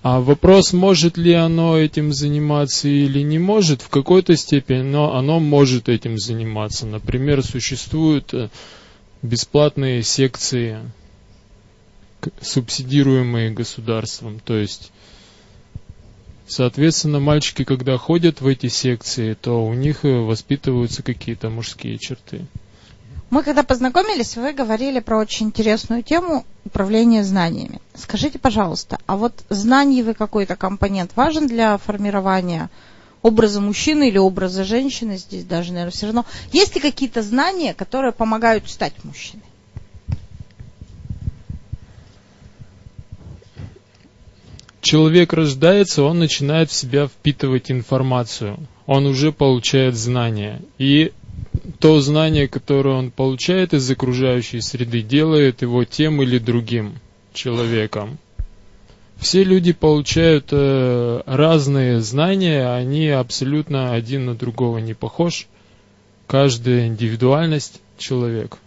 А вопрос, может ли оно этим заниматься или не может, в какой-то степени, но оно может этим заниматься. Например, существуют э, бесплатные секции субсидируемые государством. То есть, соответственно, мальчики, когда ходят в эти секции, то у них э, воспитываются какие-то мужские черты. Мы когда познакомились, вы говорили про очень интересную тему управления знаниями. Скажите, пожалуйста, а вот знаниевый какой-то компонент важен для формирования образа мужчины или образа женщины? Здесь даже, наверное, все равно. Есть ли какие-то знания, которые помогают стать мужчиной? человек рождается, он начинает в себя впитывать информацию. Он уже получает знания. И то знание, которое он получает из окружающей среды, делает его тем или другим человеком. Все люди получают э, разные знания, они абсолютно один на другого не похож. Каждая индивидуальность человек.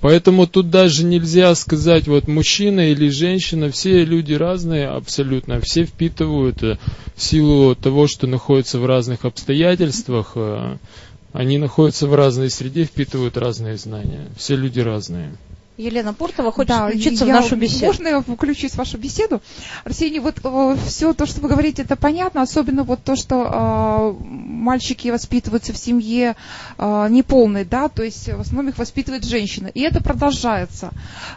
Поэтому тут даже нельзя сказать, вот мужчина или женщина, все люди разные абсолютно, все впитывают э, в силу того, что находятся в разных обстоятельствах, э, они находятся в разной среде, впитывают разные знания. Все люди разные. Елена Пуртова хочет да, включиться я, в нашу беседу. Можно я включусь в вашу беседу? Арсений, вот э, все то, что вы говорите, это понятно, особенно вот то, что э, мальчики воспитываются в семье э, неполной, да, то есть в основном их воспитывает женщина. И это продолжается.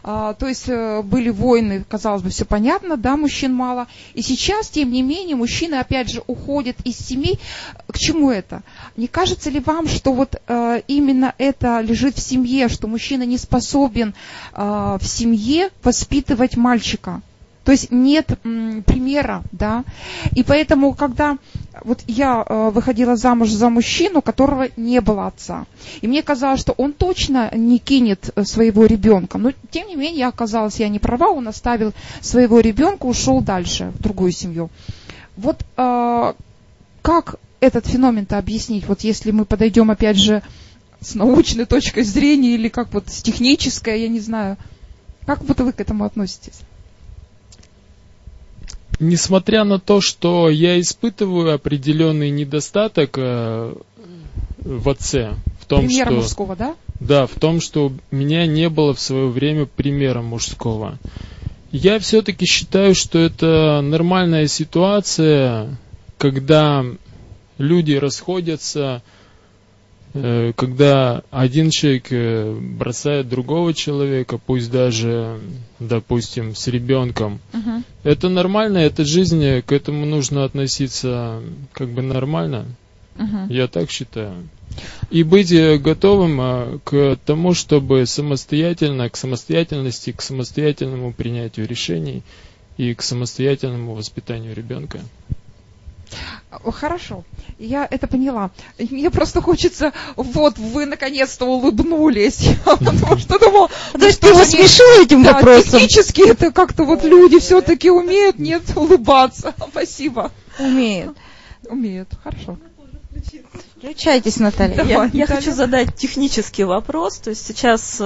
Э, то есть э, были войны, казалось бы, все понятно, да, мужчин мало. И сейчас, тем не менее, мужчины опять же уходят из семей. К чему это? Не кажется ли вам, что вот э, именно это лежит в семье, что мужчина не способен э, в семье воспитывать мальчика. То есть нет примера, да. И поэтому, когда вот я э, выходила замуж за мужчину, которого не было отца, и мне казалось, что он точно не кинет э, своего ребенка. Но тем не менее, я оказалась, я не права, он оставил своего ребенка, ушел дальше в другую семью. Вот э, как этот феномен-то объяснить? Вот если мы подойдем опять же с научной точкой зрения или как вот с технической, я не знаю. Как вот вы к этому относитесь? Несмотря на то, что я испытываю определенный недостаток э, в отце, в том, Пример что... мужского, да? Да, в том, что у меня не было в свое время примера мужского. Я все-таки считаю, что это нормальная ситуация, когда люди расходятся, когда один человек э, бросает другого человека, пусть даже, допустим, с ребенком. Мгм. Это нормально, это жизнь, э, к этому нужно относиться как бы нормально. Мгм. Я так считаю. И быть э, готовым э, к тому, чтобы самостоятельно, к самостоятельности, к самостоятельному принятию решений и к самостоятельному воспитанию ребенка. Хорошо, я это поняла. Мне просто хочется, вот вы наконец-то улыбнулись, потому что думал, ну ты его что не- смешил этим вопросом? технически это как-то вот люди все-таки умеют, нет, улыбаться. Спасибо. Умеет. Умеют, хорошо. Включайтесь, Наталья. Давай, Я, я Наталья. хочу задать технический вопрос. То есть сейчас э,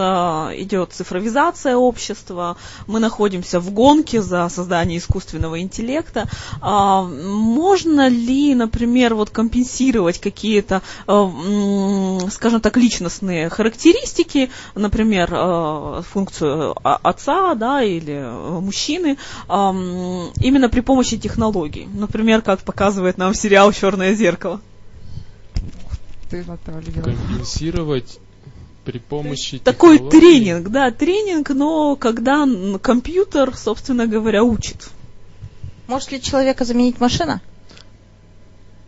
идет цифровизация общества, мы находимся в гонке за создание искусственного интеллекта. А, можно ли, например, вот компенсировать какие-то, э, скажем так, личностные характеристики, например, э, функцию отца, да, или э, мужчины, ам, именно при помощи технологий? Например, как показывает нам сериал "Черное зеркало". Ты, Наталья. Компенсировать при помощи Такой технологий. тренинг, да, тренинг, но когда компьютер, собственно говоря, учит. Может ли человека заменить машина?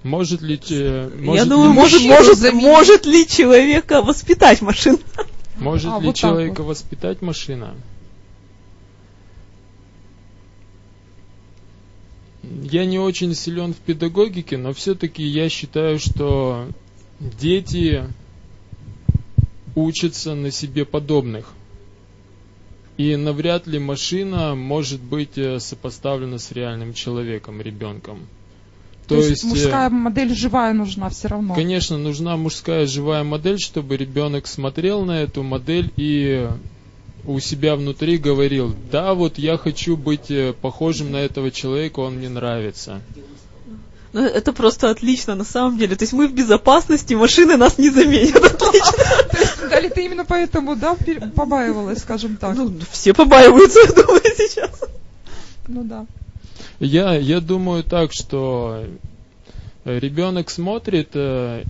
Может ли, э, Я может думаю, ли, может, может, заменить. может ли человека воспитать машина? может А, ли вот человека вот. воспитать машина? Я не очень силен в педагогике, но все-таки я считаю, что дети учатся на себе подобных. И навряд ли машина может быть э, сопоставлена с реальным человеком, ребенком. То, есть, э, мужская модель живая нужна все равно. Конечно, нужна мужская живая модель, чтобы ребенок смотрел на эту модель и у себя внутри говорил, да, вот я хочу быть э, похожим на этого человека, он мне нравится. Ну, это просто отлично, на самом деле. То есть мы в безопасности, машины нас не заменят. Отлично. То есть, Дали, ты именно поэтому, да, побаивалась, скажем так? Ну, все побаиваются, я думаю, сейчас. Ну да. Я, я думаю так, что ребенок смотрит э,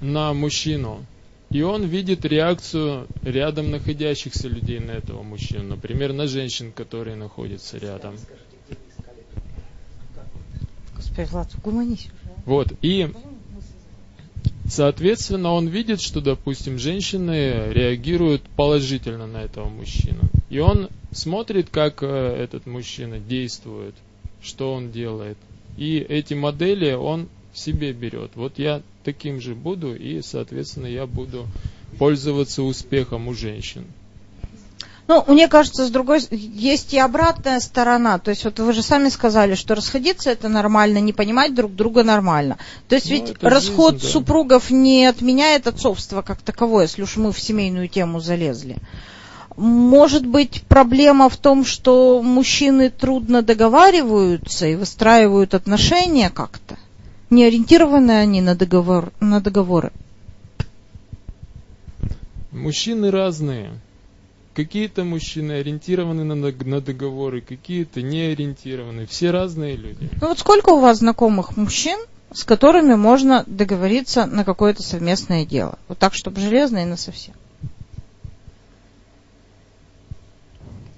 на мужчину, и он видит реакцию рядом находящихся людей на этого мужчину, например, на женщин, которые находятся рядом. Уже. Вот, и соответственно он видит, что, допустим, женщины реагируют положительно на этого мужчину. И он смотрит, как э, этот мужчина действует, что он делает. И эти модели он себе берет. Вот я таким же буду, и, соответственно, я буду пользоваться успехом у женщин. Ну, мне кажется, с другой есть и обратная сторона. То есть вот вы же сами сказали, что расходиться это нормально, не понимать друг друга нормально. То есть Ну, ведь расход жизнь, да. супругов не отменяет отцовство как таковое, если уж мы в семейную тему залезли. Может быть, проблема в том, что мужчины трудно договариваются и выстраивают отношения как-то. Не ориентированы они на, договор, на договоры. Мужчины разные. Какие-то мужчины ориентированы на, на договоры, какие-то не ориентированы. Все разные люди. Ну вот сколько у вас знакомых мужчин, с которыми можно договориться на какое-то совместное дело? Вот так, чтобы железно и на совсем.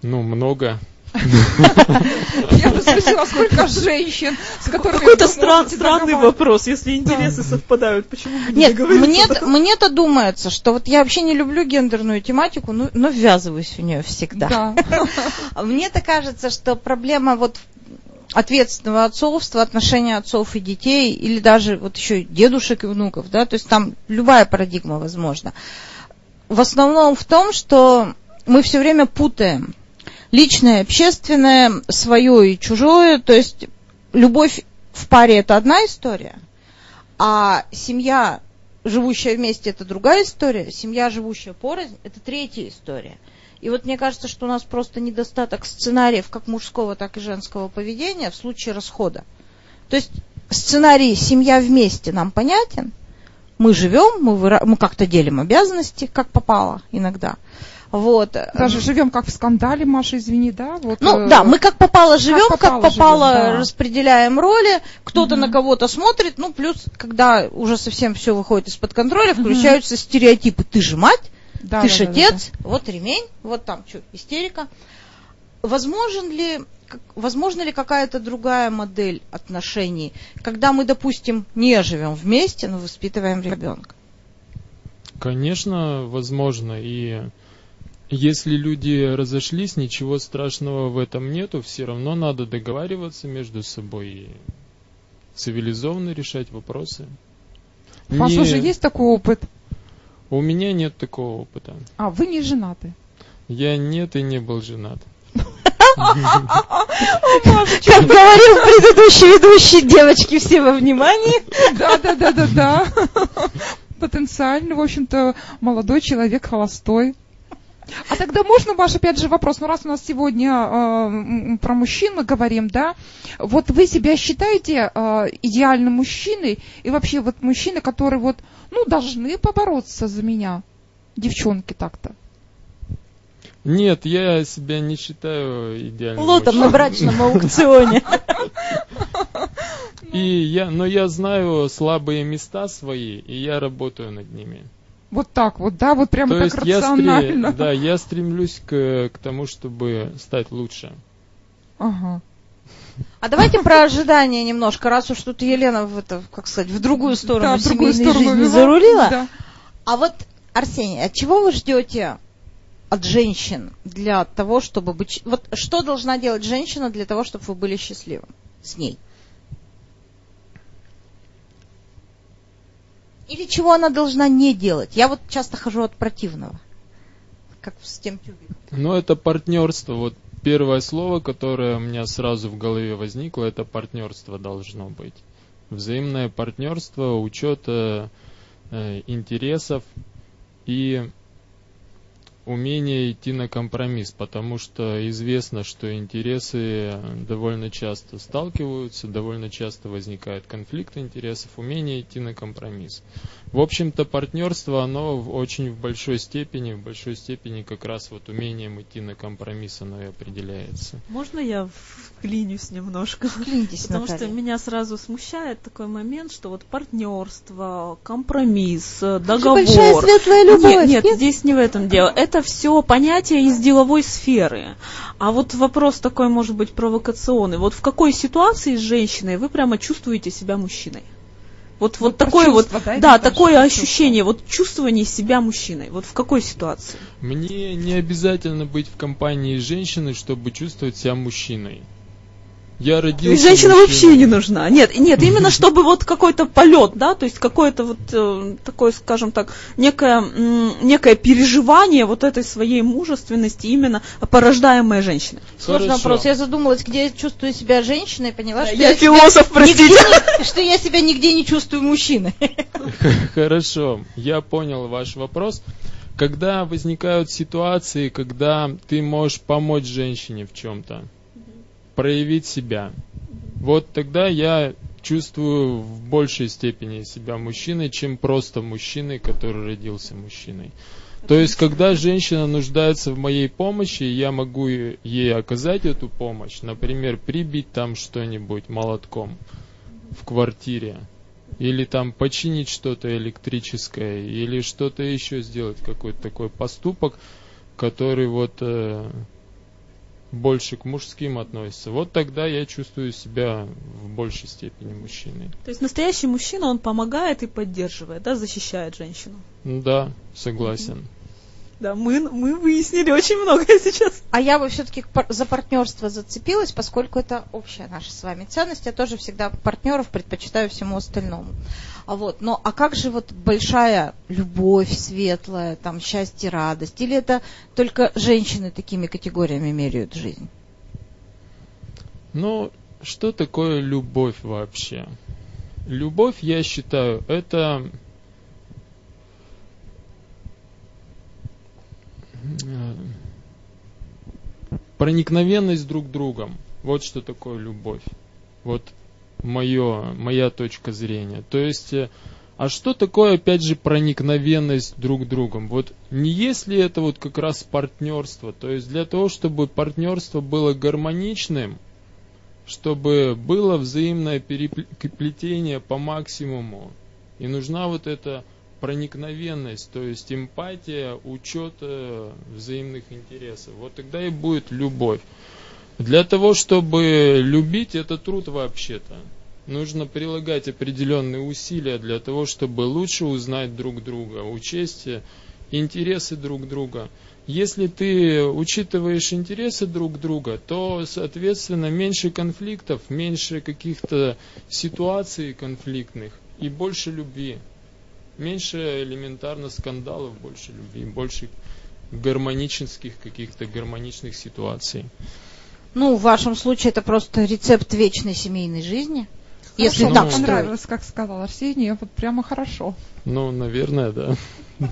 Ну, много. Я бы спросила, сколько женщин, с которыми Какой-то странный вопрос. Если интересы совпадают, почему бы не Нет, мне-то думается, что вот я вообще не люблю гендерную тематику, но, но ввязываюсь в нее всегда. Да. Мне-то кажется, что проблема вот ответственного отцовства, отношения отцов и детей, или даже вот еще и дедушек и внуков, да, то есть там любая парадигма возможна. В основном в том, что мы все время путаем личное, общественное, свое и чужое, то есть любовь в паре это одна история, а семья, живущая вместе, это другая история, семья, живущая порознь, это третья история. И вот мне кажется, что у нас просто недостаток сценариев как мужского, так и женского поведения в случае расхода. То есть сценарий «семья вместе» нам понятен, мы живем, мы, выра- мы как-то делим обязанности, как попало иногда. Вот. Даже живем как в скандале, Маша, извини, да? Вот, Ну э, да, мы как попало живем, как попало, попало живем, да. распределяем роли, кто-то Мгм. на кого-то смотрит, ну плюс, когда уже совсем все выходит из-под контроля, включаются стереотипы. Ты же мать, да, ты да, ж да, да, отец, вот ремень, вот там что, истерика. Возможен ли, как- возможно ли какая-то другая модель отношений, когда мы, допустим, не живем вместе, но воспитываем ребенка? Конечно, возможно. И если люди разошлись, ничего страшного в этом нету. Все равно надо договариваться между собой и цивилизованно решать вопросы. У вас Не- уже есть такой опыт? У меня нет такого опыта. А, вы не женаты. Я нет и не был женат. Как говорил предыдущий ведущий, девочки, все во внимании. Да, да, да, да, да. Потенциально, в общем-то, молодой человек холостой. А тогда можно, Маша, опять же вопрос, ну раз у нас сегодня э, про мужчин мы говорим, да, вот вы себя считаете э, идеальным мужчиной, и вообще вот мужчины, которые вот, ну, должны побороться за меня, девчонки так-то. Нет, я себя не считаю идеальным. Лотом на брачном аукционе. И я, но я знаю слабые места свои, и я работаю над ними. Вот так вот, да, вот прямо То так есть я, рационально. стре- да, я стремлюсь к, к тому, чтобы стать лучше. Ага. А давайте про ожидания немножко, раз уж тут Елена в это, как сказать, в другую сторону Да, в другую семейной сторону жизни вела. зарулила. Да. А вот, Арсений, от чего вы ждете от женщин для того, чтобы быть... Вот что должна делать женщина для того, чтобы вы были счастливы с ней? Или чего она должна не делать? Я вот часто хожу от противного. Как с тем тюбиком. Но это партнерство. Вот первое слово, которое у меня сразу в голове возникло, это партнерство должно быть. Взаимное партнерство, учет э, интересов и умение идти на компромисс, потому что известно, что интересы довольно часто сталкиваются, довольно часто возникает конфликт интересов, умение идти на компромисс. В общем-то, партнерство, оно в- очень в большой степени, в большой степени как раз вот умением идти на компромисс оно и определяется. Можно я вклинюсь немножко? Клянитесь, Потому что Наталья. меня сразу смущает такой момент, что вот партнерство, компромисс, договор. большая светлая любовь. Нет, нет, здесь не в этом дело. Это все понятия из деловой сферы. А вот вопрос такой, может быть, провокационный. Вот в какой ситуации с женщиной вы прямо чувствуете себя мужчиной? Вот, вот, Вот такое вот, да, да, такое ощущение, вот чувствование себя мужчиной. Вот в какой ситуации? Мне не обязательно быть в компании женщины, чтобы чувствовать себя мужчиной. Я родился есть женщина вообще не нужна. Нет, нет, именно чтобы вот какой-то полет, да, то есть какое-то вот э, такое, скажем так, некое, м, некое переживание вот этой своей мужественности именно порождаемой женщиной. Сложный Хорошо. вопрос. Я задумалась, где я чувствую себя женщиной, и поняла, что я себя философ, простите. нигде не- что я себя нигде не чувствую мужчиной. Хорошо, я понял ваш вопрос. Когда возникают ситуации, когда ты можешь помочь женщине в чем-то, проявить себя, вот тогда я чувствую в большей степени себя мужчиной, чем просто мужчиной, который родился мужчиной. То есть, когда женщина нуждается в моей помощи, я могу ей оказать эту помощь, например, прибить там что-нибудь молотком в квартире, или там починить что-то электрическое, или что-то еще сделать, какой-то такой поступок, который вот э, больше к мужским относится, вот тогда я чувствую себя в большей степени мужчиной. То есть настоящий мужчина, он помогает и поддерживает, да, защищает женщину? Да, согласен. Да, мы, мы выяснили очень многое сейчас. А я бы все-таки за партнерство зацепилась, поскольку это общая наша с вами ценность. Я тоже всегда партнеров предпочитаю всему остальному. А вот, но а как же вот большая любовь светлая, там счастье, радость? Или это только женщины такими категориями меряют жизнь? Ну, что такое любовь вообще? Любовь, я считаю, это проникновенность друг другом. Вот что такое любовь. Вот мое, моя точка зрения. То есть, э, а что такое, опять же, проникновенность друг другом? Вот не если это вот как раз партнерство, то есть для того, чтобы партнерство было гармоничным, чтобы было взаимное переплетение по максимуму, и нужна вот эта проникновенность, то есть эмпатия, учет взаимных интересов. Вот тогда и будет любовь. Для того, чтобы любить, это труд вообще-то. Нужно прилагать определенные усилия для того, чтобы лучше узнать друг друга, учесть интересы друг друга. Если ты учитываешь интересы друг друга, то, соответственно, меньше конфликтов, меньше каких-то ситуаций конфликтных и больше любви меньше элементарно скандалов, больше любви, больше гармонических каких-то гармоничных ситуаций. Ну, в вашем случае это просто рецепт вечной семейной жизни. Хорошо, если ну, так понравилось, как сказал Арсений, вот прямо хорошо. Ну, наверное, да. Ну,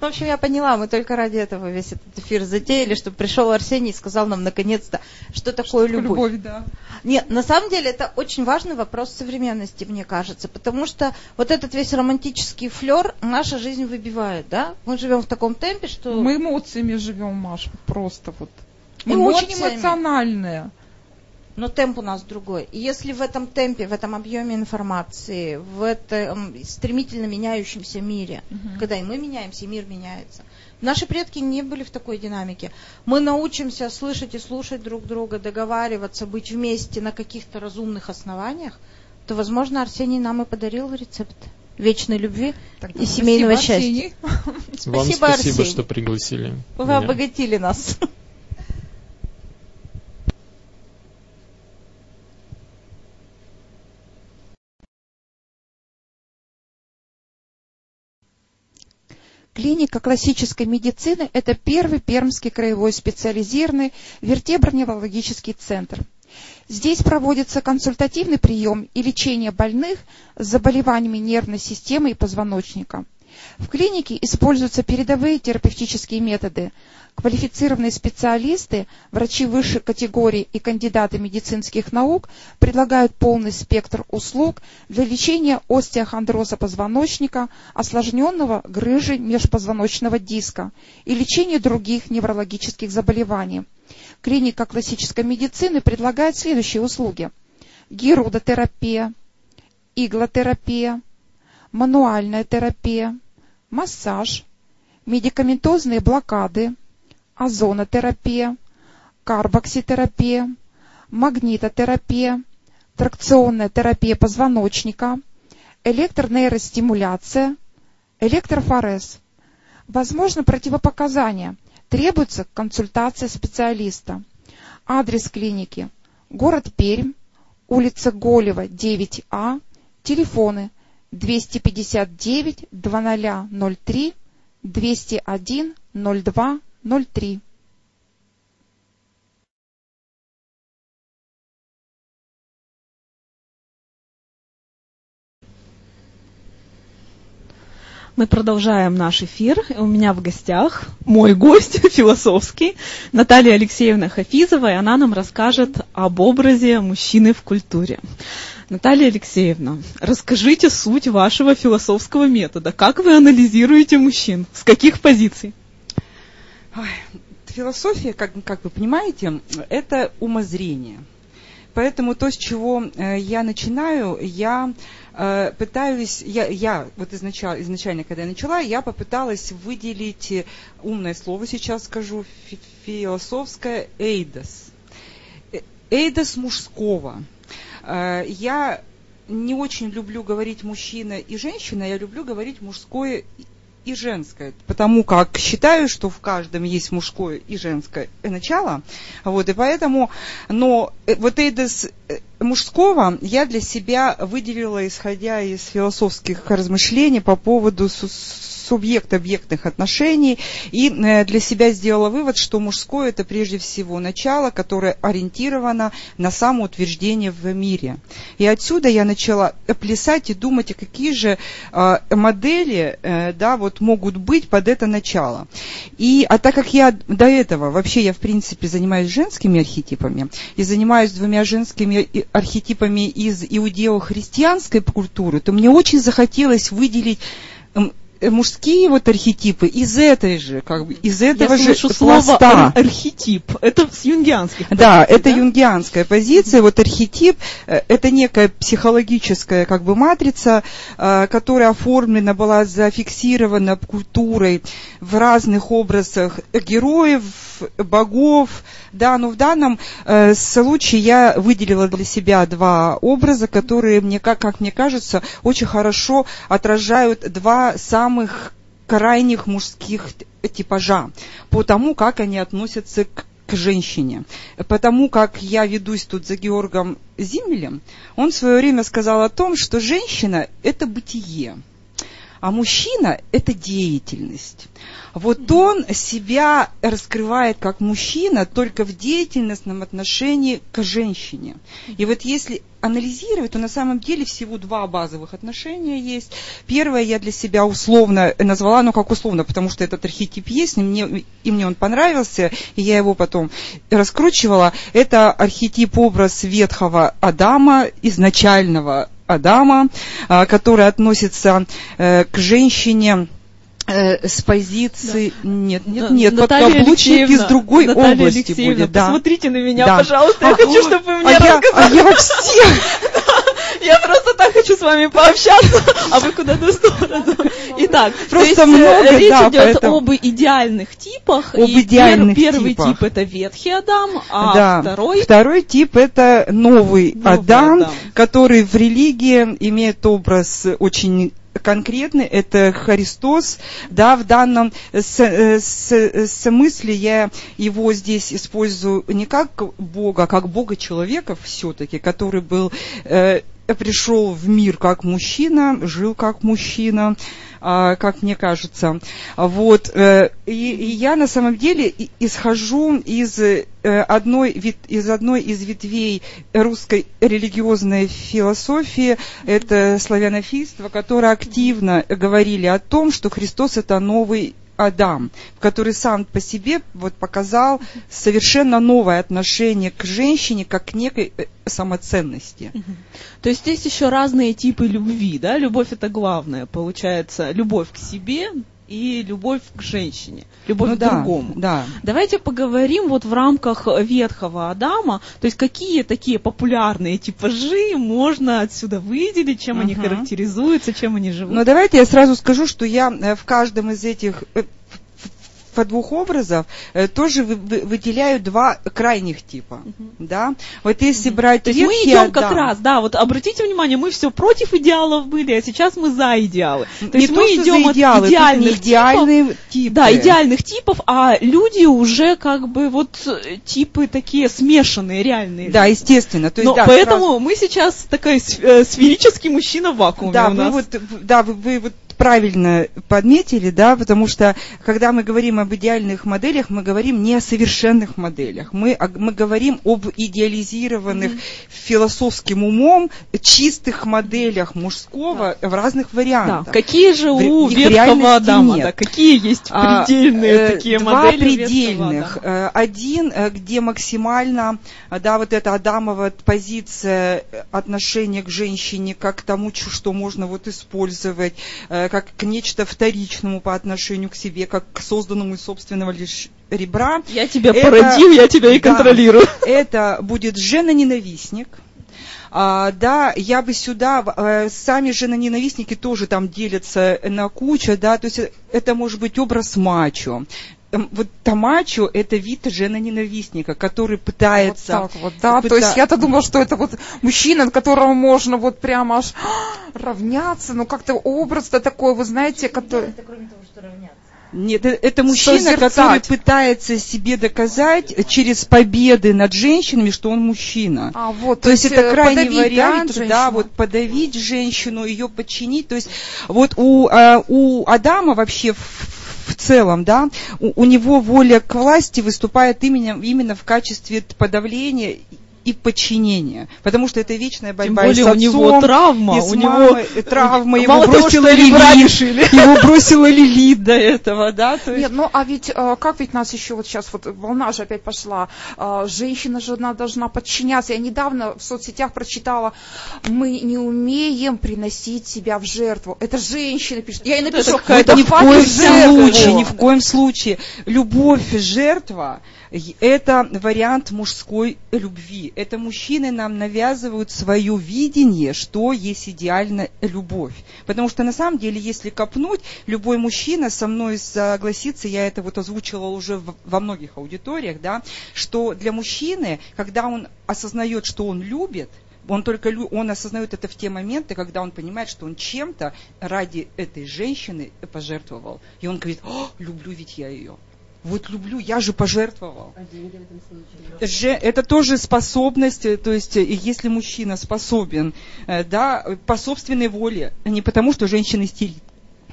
в общем, я поняла, мы только ради этого весь этот эфир затеяли, чтобы пришел Арсений и сказал нам наконец-то, что такое что любовь. любовь да. Нет, на самом деле это очень важный вопрос современности, мне кажется, потому что вот этот весь романтический флер наша жизнь выбивает, да? Мы живем в таком темпе, что... Мы эмоциями живем, Маш, просто вот. Мы Эмоциями. очень эмоциональные но темп у нас другой. И если в этом темпе, в этом объеме информации, в этом стремительно меняющемся мире, угу. когда и мы меняемся, и мир меняется, наши предки не были в такой динамике. Мы научимся слышать и слушать друг друга, договариваться, быть вместе на каких-то разумных основаниях, то, возможно, Арсений нам и подарил рецепт вечной любви Тогда и семейного спасибо, счастья. Вам спасибо, спасибо что пригласили. Вы меня. обогатили нас. Клиника классической медицины – это первый Пермский краевой специализированный вертеброневрологический центр. Здесь проводится консультативный прием и лечение больных с заболеваниями нервной системы и позвоночника. В клинике используются передовые терапевтические методы, Квалифицированные специалисты, врачи высшей категории и кандидаты медицинских наук предлагают полный спектр услуг для лечения остеохондроза позвоночника, осложненного грыжей межпозвоночного диска и лечения других неврологических заболеваний. Клиника классической медицины предлагает следующие услуги. Герудотерапия, иглотерапия, мануальная терапия, массаж, медикаментозные блокады, озонотерапия, карбокситерапия, магнитотерапия, тракционная терапия позвоночника, электронейростимуляция, электрофорез. Возможно противопоказания. Требуется консультация специалиста. Адрес клиники. Город Пермь, улица Голева, 9А, телефоны 259 2003 201 02 03. Мы продолжаем наш эфир. У меня в гостях мой гость философский, Наталья Алексеевна Хафизова, и она нам расскажет об образе мужчины в культуре. Наталья Алексеевна, расскажите суть вашего философского метода. Как вы анализируете мужчин? С каких позиций? Ой, философия, как, как вы понимаете, это умозрение. Поэтому то, с чего э, я начинаю, я э, пытаюсь, я, я вот изначально, изначально, когда я начала, я попыталась выделить э, умное слово, сейчас скажу, фи- философское «эйдос». Э, Эйдос мужского. Э, Я не очень люблю говорить мужчина и женщина, я люблю говорить мужское и женское, потому как считаю, что в каждом есть мужское и женское начало, вот, и поэтому, но э, вот эйдос э, мужского я для себя выделила, исходя из философских размышлений по поводу субъект-объектных отношений, и э, для себя сделала вывод, что мужское это прежде всего начало, которое ориентировано на самоутверждение в мире. И отсюда я начала плясать и думать, а какие же э, модели э, да, вот могут быть под это начало. И, а так как я до этого, вообще я в принципе занимаюсь женскими архетипами и занимаюсь двумя женскими архетипами из иудео-христианской культуры, то мне очень захотелось выделить мужские вот архетипы из этой же, как бы, из этого Я же слышу пласта. ар- архетип. Это с юнгианских. Да, позиций, это юнгианская позиция. Вот архетип э, – это некая психологическая как бы матрица, э, которая оформлена, была зафиксирована культурой в разных образах героев, богов. Да, но в данном э, случае я выделила для себя два образа, которые, мне, как, как мне кажется, очень хорошо отражают два самых крайних мужских типажа по тому, как они относятся к к женщине. Потому как я ведусь тут за Георгом Зиммелем, он в свое время сказал о том, что женщина – это бытие, а мужчина – это деятельность. Вот он себя раскрывает как мужчина только в деятельностном отношении к женщине. И вот если анализировать, то на самом деле всего два базовых отношения есть. Первое я для себя условно назвала, ну как условно, потому что этот архетип есть, и мне, и мне он понравился, и я его потом раскручивала. Это архетип образ ветхого Адама, изначального Адама, а, который относится э, к женщине э, с позиции... Нет, нет, Да, нет, Наталья подкаблучник из другой Наталья области Алексеевна, будет. Да. Посмотрите на меня, Да. пожалуйста. Я А, хочу, о, чтобы вы а мне я, а я всех Я просто так хочу с вами пообщаться, а вы куда-то в сторону. Итак, Просто э, много, речь да, идет поэтому- об идеальных типах. Об и пер- идеальных первый типах. тип это ветхий Адам, а да. второй Второй тип это новый, Новый Адам, Адам. который в религии имеет образ очень конкретный, это Христос, да, в данном с- э, с- смысле я его здесь использую не как Бога, а как Бога человека все-таки, который был э, пришел в мир как мужчина, жил как мужчина, а, как мне кажется. Вот. э, И, и я на самом деле исхожу из э, одной, из одной из ветвей русской религиозной философии, это славянофильство, которое активно говорили о том, что Христос это новый Адам, который сам по себе вот показал совершенно новое отношение к женщине как к некой э, самоценности. То есть здесь еще разные типы любви, да? Любовь это главное, получается, любовь к себе и любовь к женщине, любовь Ну к да, другому. да. Давайте поговорим вот в рамках ветхого Адама, то есть какие такие популярные типажи можно отсюда выделить, чем они Мгм. характеризуются, чем они живут. Но давайте я сразу скажу, что я э, в каждом из этих в двух образов э, тоже вы- вы- выделяю два крайних типа, да. Вот если брать То есть мы идем как Адам- раз, да, вот обратите внимание, мы все против идеалов были, а сейчас мы за идеалы. То не есть то, мы идем от идеалы, идеальных типов, типы. да, идеальных типов, а люди уже как бы вот э, типы такие смешанные, реальные. Да, естественно. То есть, Но да, поэтому сразу- мы сейчас такой э, сферический мужчина в вакууме Да, у вы нас. вот, в- да, вы, вы вот правильно подметили, да, потому что когда мы говорим об идеальных моделях, мы говорим не о совершенных моделях, мы, о- мы говорим об идеализированных философским умом чистых моделях мужского в разных Да, вариантах. какие же у их ветхого Адама, нет. да, какие есть А, предельные э, такие два модели ветхого предельных. Адама? Э, Один, э, где максимально, да, вот эта Адамова позиция отношения к женщине как к тому, что можно вот использовать, как к нечто вторичному по отношению к себе, как к созданному из собственного лишь ребра. Я тебя это- породил, я тебя и да. контролирую. Это будет жена-ненавистник. А, да, я бы сюда, э, сами же на ненавистники тоже там делятся на кучу, да, то есть это может быть образ мачо, вот Тамачо – это вид жена-ненавистника, который пытается... Вот так вот, да, пыта... то есть я-то думала, что это вот мужчина, от которого можно вот прямо аж равняться, ну как-то образ-то такой, вы знаете, который... Это, кроме того, что равняться. Нет, э, это мужчина, Созерцать. который пытается себе доказать через победы над женщинами, что он мужчина. А, вот, то, то есть, есть это э, крайний вариант, да, да, вот подавить женщину, ее подчинить. То есть вот у, а, у Адама вообще в в целом, да, у, у него воля к власти выступает именно, именно в качестве подавления и подчинения, потому что это вечная борьба Тем более с отцом, у него травма, у него травма, его бросила Лилит, его бросила Лилит до этого, да? То есть... Нет, ну а ведь э, как ведь нас еще вот сейчас вот волна же опять пошла, э, женщина же она должна подчиняться. Я недавно в соцсетях прочитала, мы не умеем приносить себя в жертву. Это женщина пишет. Я ей напишу, это, это ни в коем случае, ни в коем случае. Любовь жертва это вариант мужской любви. Это мужчины нам навязывают свое видение, что есть идеальная любовь. Потому что на самом деле, если копнуть, любой мужчина со мной согласится, я это вот озвучила уже во многих аудиториях, да, что для мужчины, когда он осознает, что он любит, он только он осознает это в те моменты, когда он понимает, что он чем-то ради этой женщины пожертвовал. И он говорит, люблю ведь я ее вот люблю, я же пожертвовал. А деньги в этом случае? Это тоже способность, э, то есть э, если мужчина способен, э, да, по собственной воле, не потому что женщина истерит,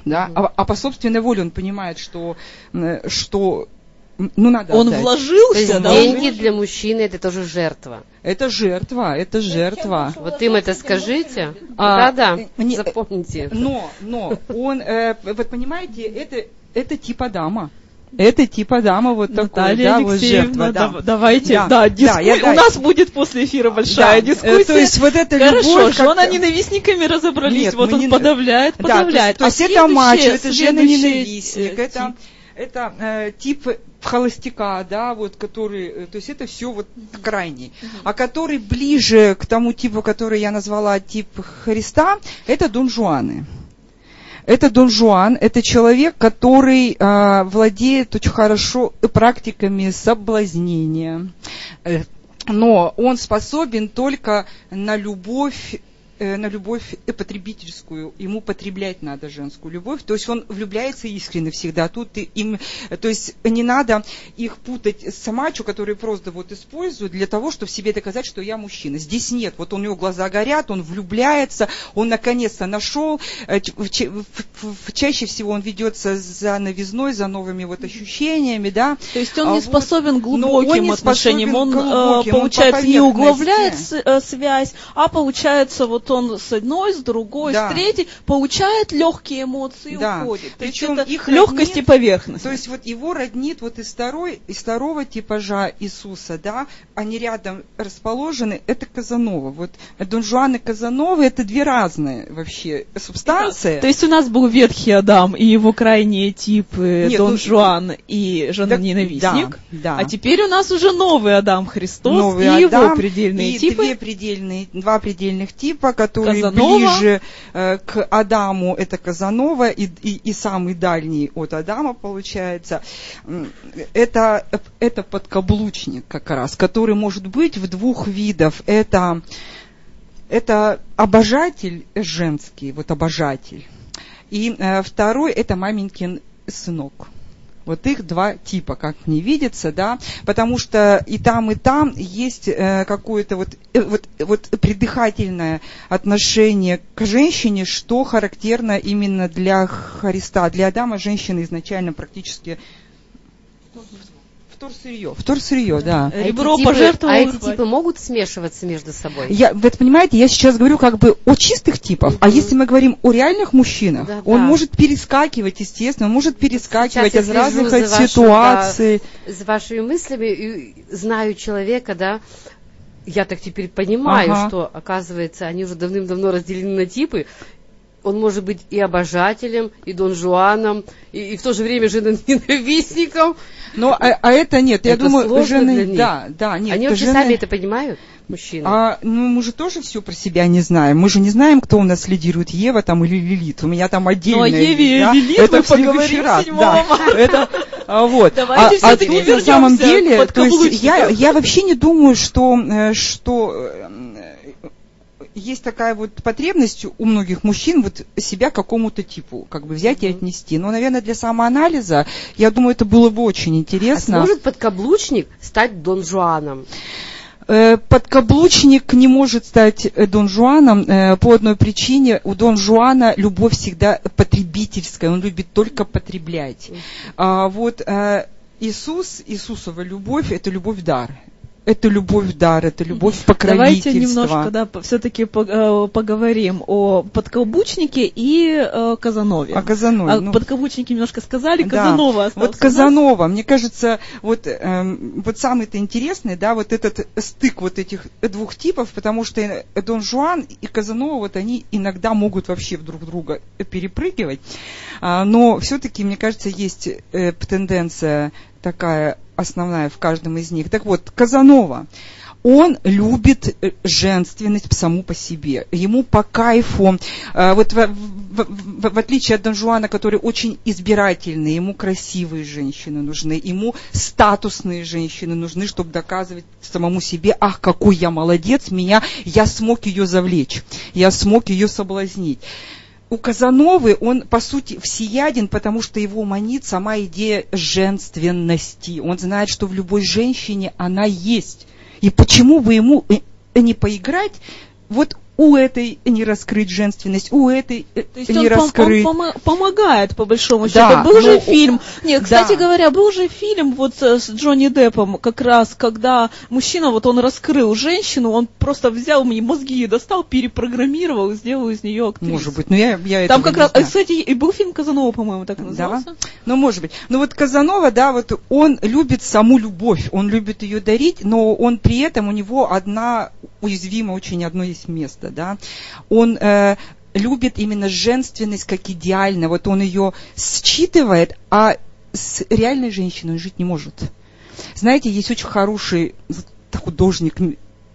да, а, а по собственной воле он понимает, что, что ну, надо Он отдать. вложился, То есть да? деньги для мужчины это тоже жертва. Это жертва, это жертва. Вот им это скажите. А, да, да, запомните. Но, но он, э, вы понимаете, это, это типа дама. Это типа дама вот такой, да, вот жертва. Да. Давайте, да, да, диску... да, я, у нас будет после эфира большая да, дискуссия. То есть вот это Хорошо, любовь... Хорошо, как... ненавистниками разобрались, Нет, вот он не... подавляет, подавляет. Да, то, есть, а то есть это мачо, это жена-ненавистник, это, это э, тип холостяка, да, вот который, э, то есть это все вот крайний. А который ближе к тому типу, который я назвала тип Христа, это Дон Жуаны. Это Дон Жуан, это человек, который а, владеет очень хорошо практиками соблазнения. Э, но он способен только на любовь Э, на любовь потребительскую, ему потреблять надо женскую любовь, то есть он влюбляется искренне всегда, тут им, то есть не надо их путать с самачу, которые просто вот используют для того, чтобы себе доказать, что я мужчина. Здесь нет, вот у него глаза горят, он влюбляется, он наконец-то нашел, э, чаще всего он ведется за новизной, за новыми вот ощущениями, да. То есть он а не способен глубоким он не отношениям, он, глубоким, получается, он не углубляет э, связь, а получается вот он с одной, с другой, да. с третьей получает легкие эмоции и да. уходит. То Причем есть это их легкость роднит, и поверхность. То есть вот его роднит вот из, второй, из второго типажа Иисуса, да, они рядом расположены, это Казанова. Вот Дон Жуан и Казанова это две разные вообще субстанции. Да. То есть у нас был Ветхий Адам и его крайние типы Нет, Дон ну, Жуан и жена-ненавистник. Да, да. А теперь у нас уже новый Адам Христос новый и Адам, его предельные и типы. Две предельные, два предельных типа, который Казанова. ближе э, к Адаму, это Казанова, и, и, и самый дальний от Адама получается. Это, это подкаблучник как раз, который может быть в двух видах. Это, это обожатель женский, вот обожатель. И э, второй это маменькин сынок. Вот их два типа, как мне видится, да, потому что и там, и там есть э, какое-то вот, э, вот, вот придыхательное отношение к женщине, что характерно именно для Христа. Для Адама женщина изначально практически вторсырье. Вторсырье, да. А Ребро эти типы, А эти типы могут смешиваться между собой? Я, вы это понимаете, я сейчас говорю как бы о чистых типах, mm-hmm. а если мы говорим о реальных мужчинах, да, он да. может перескакивать, естественно, он может перескакивать сейчас из разных за ситуаций. Да, с вашими мыслями и знаю человека, да, я так теперь понимаю, ага. что, оказывается, они уже давным-давно разделены на типы, он может быть и обожателем, и Дон Жуаном, и, и в то же время женоненавистником. Но а, а это нет, я это думаю, жены, да, да, нет. Они вообще жены... сами это понимают? мужчины. А, ну, мы же тоже все про себя не знаем. Мы же не знаем, кто у нас лидирует, Ева там или Лилит. У меня там отдельно. Ну, о Еве и да? Лилит это мы в поговорим раз. 7 да. марта. Это, а, вот. Давайте а, а всё-таки тут на самом деле, то есть я, я вообще не думаю, что, э, что э, есть такая вот потребность у многих мужчин вот себя к какому-то типу как бы взять и отнести. Но, наверное, для самоанализа, я думаю, это было бы очень А интересно. сможет подкаблучник стать Дон Жуаном? Э, Подкаблучник не может стать э, Дон Жуаном э, по одной причине. У Дон Жуана любовь всегда потребительская, он любит только потреблять. А вот Иисус, Иисусова любовь – это любовь дар. Это любовь дар, это любовь покровительства. Давайте немножко, да, все-таки поговорим о подкаблучнике и э, Казанове. О Казанове. А ну. подкаблучники немножко сказали, Да. Казанова остался. Вот. Казанова, мне кажется, вот, эм, вот самый-то интересный, да, вот этот стык вот этих двух типов, потому что э, Дон Жуан и Казанова, вот они иногда могут вообще друг друга перепрыгивать, А, но все-таки, мне кажется, есть э, тенденция такая основная в каждом из них. Так вот, Казанова, он любит э, женственность саму по себе. Ему по кайфу, э, вот в, в- в- отличие от Дон Жуана, который очень избирательный, ему красивые женщины нужны, ему статусные женщины нужны, чтобы доказывать самому себе, ах, какой я молодец, меня, я смог ее завлечь, я смог ее соблазнить. У Казановы он, по сути, всеяден, потому что его манит сама идея женственности. Он знает, что в любой женщине она есть. И почему бы ему э, не поиграть вот у этой не раскрыть женственность, у этой э, То есть не он, пом- раскрыть. помо- помогает, по большому Да, счету. Был же ну, фильм. Нет, кстати да. говоря, был же фильм вот э, с Джонни Деппом, как раз, когда мужчина, вот он раскрыл женщину, он просто взял мне мозги ей достал, перепрограммировал и сделал из нее актрису. Может быть, но я, я Там этого как раз, знаю. кстати, и был фильм Казанова, по-моему, так и Да, назывался. ну может быть. Ну вот Казанова, да, вот он любит саму любовь, он любит ее дарить, но он при этом у него одна уязвимо очень одно есть место, да. Он э, любит именно женственность как идеально, вот он ее считывает, а с реальной женщиной он жить не может. Знаете, есть очень хороший художник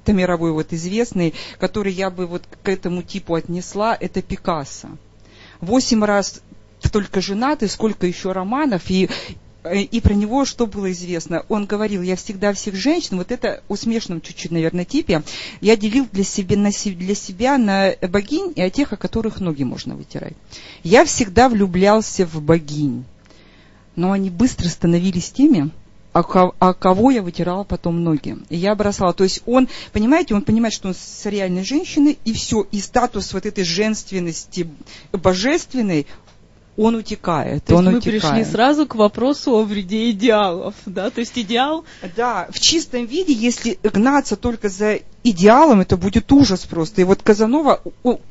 мировой вот известный, который я бы вот к этому типу отнесла, это Пикассо. Восемь раз только женат, и сколько еще романов, и и про него что было известно? Он говорил, я всегда всех женщин, вот это усмешном чуть-чуть, наверное, типе, я делил для себя, на, для себя на богинь и о тех, о которых ноги можно вытирать. Я всегда влюблялся в богинь, но они быстро становились теми, а, а кого я вытирала потом ноги. И я бросала. То есть он, понимаете, он понимает, что он с реальной женщиной, и все, и статус вот этой женственности божественной, он утекает. То он есть мы утекает. пришли сразу к вопросу о вреде идеалов, да, то есть идеал Да, в чистом виде, если гнаться только за идеалом, это будет ужас просто. И вот Казанова,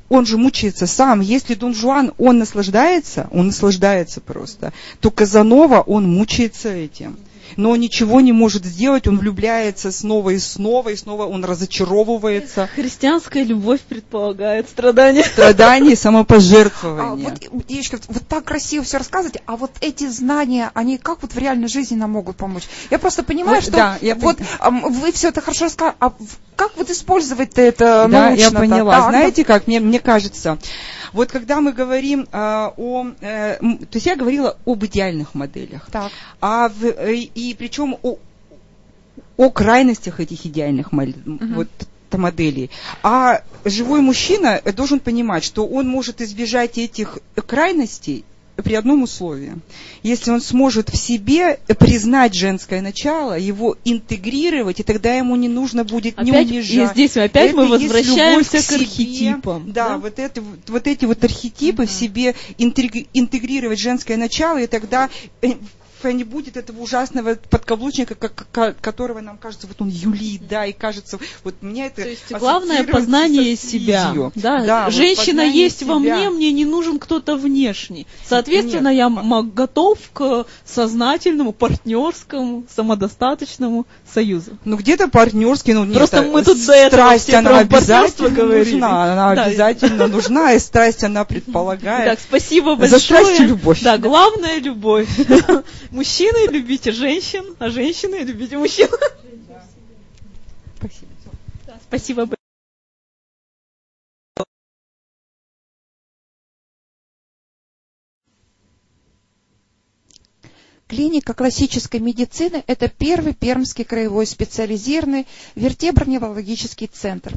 он же мучается сам. Если Дон Жуан, он наслаждается, он наслаждается просто, то Казанова, он мучается этим. Но он ничего не может сделать, он влюбляется снова и снова, и снова он разочаровывается. Христианская любовь предполагает страдания. Страдание, А, самопожертвование. вот, девочка, вот так красиво все рассказываете, а вот эти знания, они как вот в реальной жизни нам могут помочь? Я просто понимаю, Вот, что да, я вот пон- вы все это хорошо рассказали, а как вот использовать это Да, я научно-то? поняла. Так, Знаете, как мне, мне кажется, вот когда мы говорим а, о... э, то есть я говорила об идеальных моделях. Так. А в, э, и причем о, о крайностях этих идеальных мол- вот, моделей. А живой мужчина должен понимать, что он может избежать этих крайностей при одном условии. Если он сможет в себе признать женское начало, его интегрировать, и тогда ему не нужно будет не Опять, унижать. и здесь опять Это мы возвращаемся к себе. архетипам. Да, Вот, это, вот- эти вот архетипы в себе интег- интегрировать женское начало, и тогда э, не будет этого ужасного подкаблучника, которого нам кажется, вот он юлит, да, и кажется, вот мне это То есть главное познание себя. Да, Да, вот женщина познание есть во себя. мне, мне не нужен кто-то внешний. Соответственно, Нет. я м- готов к сознательному, партнерскому, самодостаточному союзу. Ну, где-то партнерский, ну, нет, Просто а мы тут до этого страсть, она обязательно говорили. нужна, она Да. обязательно нужна, и страсть она предполагает. Так, спасибо За большое. страсть и любовь. Да, главное любовь. Мужчины любите женщин, а женщины любите мужчин. Спасибо. Спасибо Клиника классической медицины – это первый Пермский краевой специализированный вертеброневрологический центр.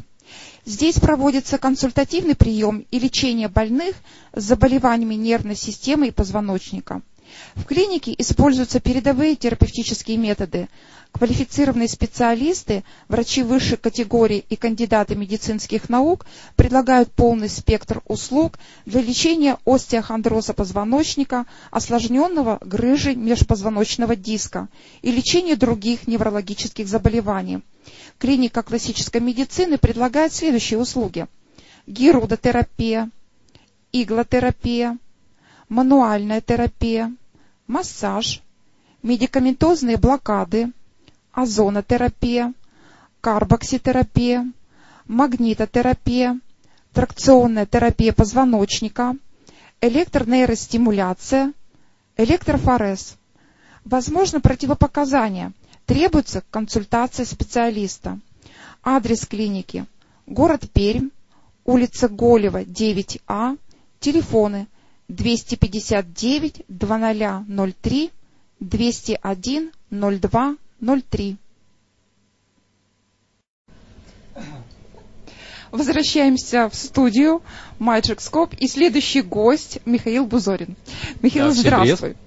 Здесь проводится консультативный прием и лечение больных с заболеваниями нервной системы и позвоночника – в клинике используются передовые терапевтические методы. Квалифицированные специалисты, врачи высшей категории и кандидаты медицинских наук предлагают полный спектр услуг для лечения остеохондроза позвоночника, осложненного грыжи межпозвоночного диска и лечения других неврологических заболеваний. Клиника классической медицины предлагает следующие услуги. Гирудотерапия, иглотерапия, мануальная терапия, массаж, медикаментозные блокады, озонотерапия, карбокситерапия, магнитотерапия, тракционная терапия позвоночника, электронейростимуляция, электрофорез. Возможно противопоказания. Требуется консультация специалиста. Адрес клиники. Город Пермь, улица Голева, 9А, телефоны 259 2003 201 02 03. Возвращаемся в студию Magic Scope и следующий гость Михаил Бузорин. Михаил, да, здравствуй. Привет.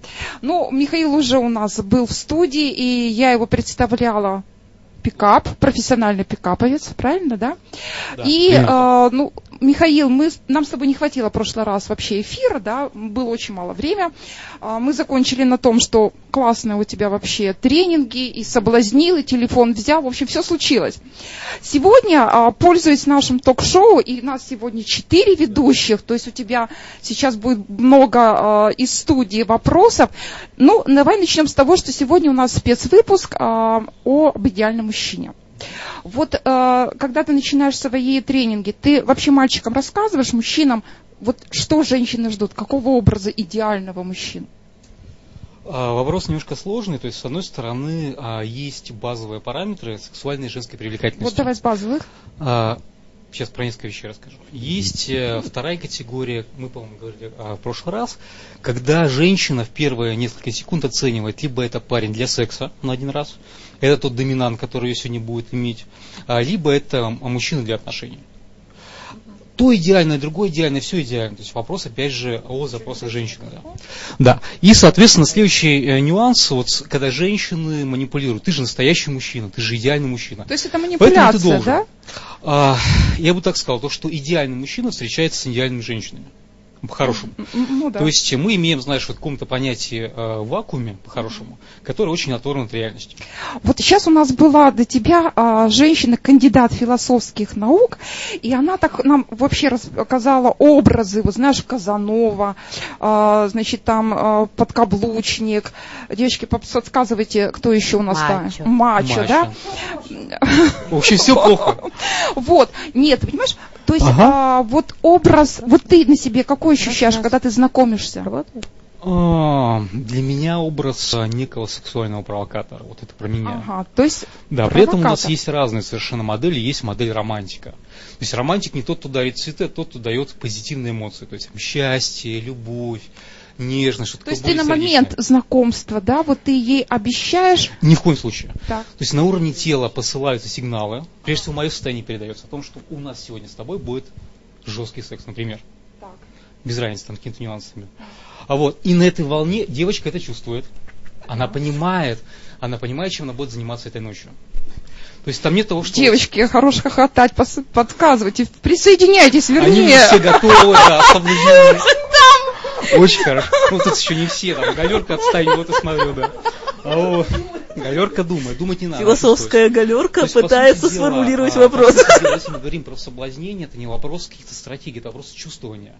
Ну, Михаил уже у нас был в студии, и я его представляла пикап, профессиональный пикаповец, правильно, да? да. И, э, ну, Михаил, мы, нам с тобой не хватило в прошлый раз вообще эфира, да, было очень мало времени. Э, мы закончили на том, что классные у тебя вообще тренинги, и соблазнил, и телефон взял, в общем, все случилось. Сегодня, э, пользуясь нашим ток-шоу, и у нас сегодня четыре ведущих, то есть у тебя сейчас будет много э, из студии вопросов. Ну, давай начнем с того, что сегодня у нас спецвыпуск э, об идеальном мужчине. Вот э, когда ты начинаешь свои тренинги, ты вообще мальчикам рассказываешь, мужчинам, вот что женщины ждут, какого образа идеального мужчины? А, вопрос немножко сложный, то есть с одной стороны а, есть базовые параметры сексуальной и женской привлекательности. Вот давай с базовых. А, сейчас про несколько вещей расскажу. Есть э, вторая категория, мы, по-моему, говорили в прошлый раз, когда женщина в первые несколько секунд оценивает, либо это парень для секса на один раз, это тот доминант, который ее сегодня будет иметь, либо это мужчина для отношений то идеально, другое идеально, все идеально. То есть вопрос, опять же, о запросах женщины. Да. да. И, соответственно, следующий э, нюанс, вот когда женщины манипулируют. Ты же настоящий мужчина, ты же идеальный мужчина. То есть это манипуляция, ты должен. да? А, я бы так сказал, то, что идеальный мужчина встречается с идеальными женщинами по-хорошему. Ну, да. То есть мы имеем, знаешь, вот в каком-то понятии э, вакууме, по-хорошему, которое очень оторвано от реальности. Вот сейчас у нас была до тебя э, женщина, кандидат философских наук, и она так нам вообще рассказала образы, вот знаешь, Казанова, э, значит, там э, подкаблучник. Девочки, подсказывайте, кто еще у нас там? Мачо, да? Вообще все плохо. Вот, нет, понимаешь, то есть ага. а, вот образ, вот ты на себе какой ощущаешь, когда ты знакомишься? А, для меня образ а, некого сексуального провокатора. Вот это про меня. Ага, то есть да, провокатор. при этом у нас есть разные совершенно модели. Есть модель романтика. То есть романтик не тот, кто дарит цветы, а тот, кто дает позитивные эмоции. То есть счастье, любовь, нежно, что-то То есть ты на момент знакомства, да, вот ты ей обещаешь... Ни в коем случае. Так. То есть на уровне тела посылаются сигналы, прежде всего мое состояние передается о том, что у нас сегодня с тобой будет жесткий секс, например. Так. Без разницы, там, какими-то нюансами. А вот, и на этой волне девочка это чувствует. Она понимает, она понимает, чем она будет заниматься этой ночью. То есть там нет того, что... Девочки, хорош хохотать, подсказывайте, присоединяйтесь, вернее. Они все готовы, да, Очень хорошо. Ну, тут еще не все, там, галерка отстает, и смотрю, да. А вот, галерка думает, думать не надо. Философская галерка пытается дела, сформулировать а, вопрос. Если мы говорим про соблазнение, это не вопрос каких-то стратегий, это вопрос чувствования.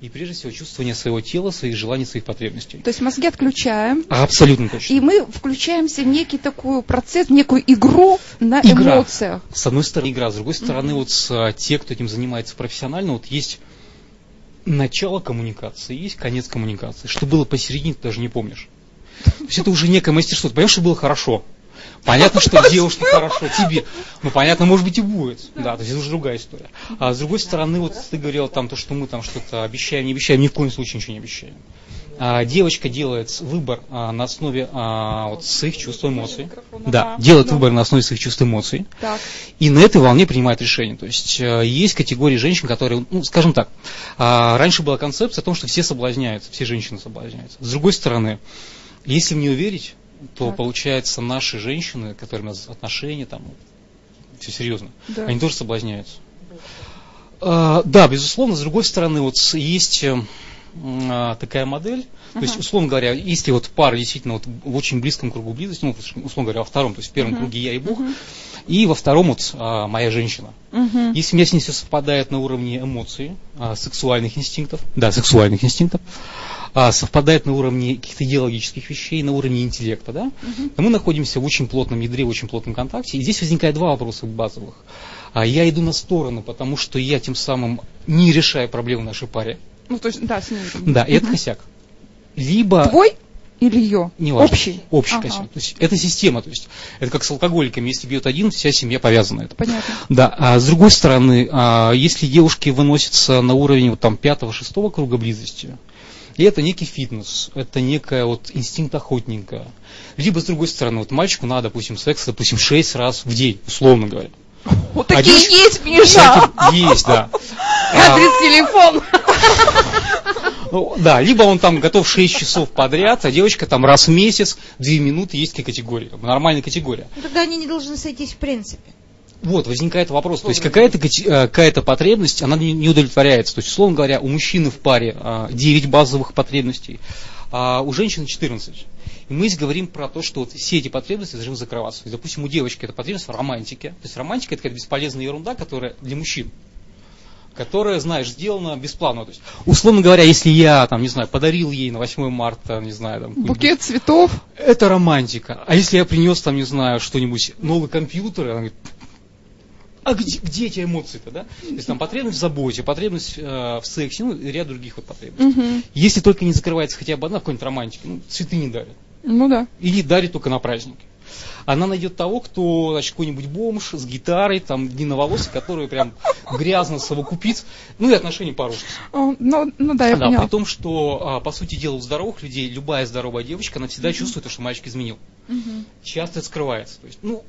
И прежде всего чувствование своего тела, своих желаний, своих потребностей. То есть мозги отключаем. Абсолютно точно. И мы включаемся в некий такой процесс, в некую игру на игра. эмоциях. С одной стороны игра, с другой стороны mm-hmm. вот с, а, те, кто этим занимается профессионально, вот есть начало коммуникации, есть конец коммуникации. Что было посередине, ты даже не помнишь. То есть это уже некое мастерство. Ты понимаешь, что было хорошо. Понятно, что девушке хорошо, тебе. Ну, понятно, может быть и будет. Да, то есть это уже другая история. А с другой стороны, вот ты говорил там то, что мы там что-то обещаем, не обещаем, ни в коем случае ничего не обещаем. А, девочка делает выбор а, на основе а, вот, своих чувств эмоций. Да, делает выбор на основе своих чувств эмоций. Так. И на этой волне принимает решение. То есть э, есть категории женщин, которые, ну, скажем так, раньше была концепция о том, что все соблазняются, все женщины соблазняются. С другой стороны, если в нее верить, то Так. получается наши женщины, которые у нас отношения, там, все серьезно, Да. они тоже соблазняются. Да, безусловно, с другой стороны, вот есть э, такая модель, то есть, условно говоря, если вот пара действительно вот в очень близком кругу близости, ну, условно говоря, во втором, то есть в первом круге я и Бог, и во втором вот а, моя женщина. Мгм. Если у меня с ней все совпадает на уровне эмоций, а, сексуальных инстинктов, да, сексуальных инстинктов, а, совпадает на уровне каких-то идеологических вещей, на уровне интеллекта, да, то мы находимся в очень плотном ядре, в очень плотном контакте. И здесь возникает два вопроса базовых. А я иду на стороны, потому что я тем самым не решаю проблемы нашей паре. Ну, то есть, да, с ней. Да, и это косяк. Либо Твой или ее? не важно. Общий? Общий Ага. косяк. То есть это система. То есть это как с алкоголиками. Если бьет один, вся семья повязана. Это. Понятно. Да, а с другой стороны, а, если девушки выносятся на уровень вот, там, пятого-шестого круга близости, и это некий фитнес, это некая вот инстинкт охотника. Либо, с другой стороны, вот мальчику надо, допустим, секс, допустим, шесть раз в день, условно говоря. Вот А такие девушка- есть, Миша! Есть, да. А, Адрес, телефон. ну, да, либо он там готов 6 часов подряд, а девочка там раз в месяц, 2 минуты, есть категория, как бы нормальная категория. Ну, Тогда они не должны сойтись в принципе. Вот, возникает вопрос, то есть какая-то, э, какая-то потребность, она не, удовлетворяется. То есть, условно говоря, у мужчины в паре а, 9 базовых потребностей, а у женщины 14. И мы здесь говорим про то, что вот все эти потребности должны закрываться. Допустим, у девочки это потребность в романтике. То есть романтика это какая-то бесполезная ерунда, которая для мужчин которая, знаешь, сделана бесплатно. То есть, условно говоря, если я, там, не знаю, подарил ей на 8 марта, не знаю, там, Букет цветов. это романтика. А если я принес там, не знаю, что-нибудь, новый компьютер, она говорит, а где, где эти эмоции-то, да? То есть там потребность в заботе, потребность э, в сексе, ну и ряд других вот потребностей. Мгм. Если только не закрывается хотя бы одна в какой-нибудь романтике, ну, цветы не дарят. Ну да. Или дарит только на праздники. Она найдет того, кто, значит, какой-нибудь бомж с гитарой, там, длинноволосый, который прям грязно совокупит, ну и отношения порушатся. О, Ну, ну да, я Да, поняла. при том, что, а, по сути дела, у здоровых людей любая здоровая девочка, она всегда чувствует, что мальчик изменил. Часто это скрывается. То есть, ну,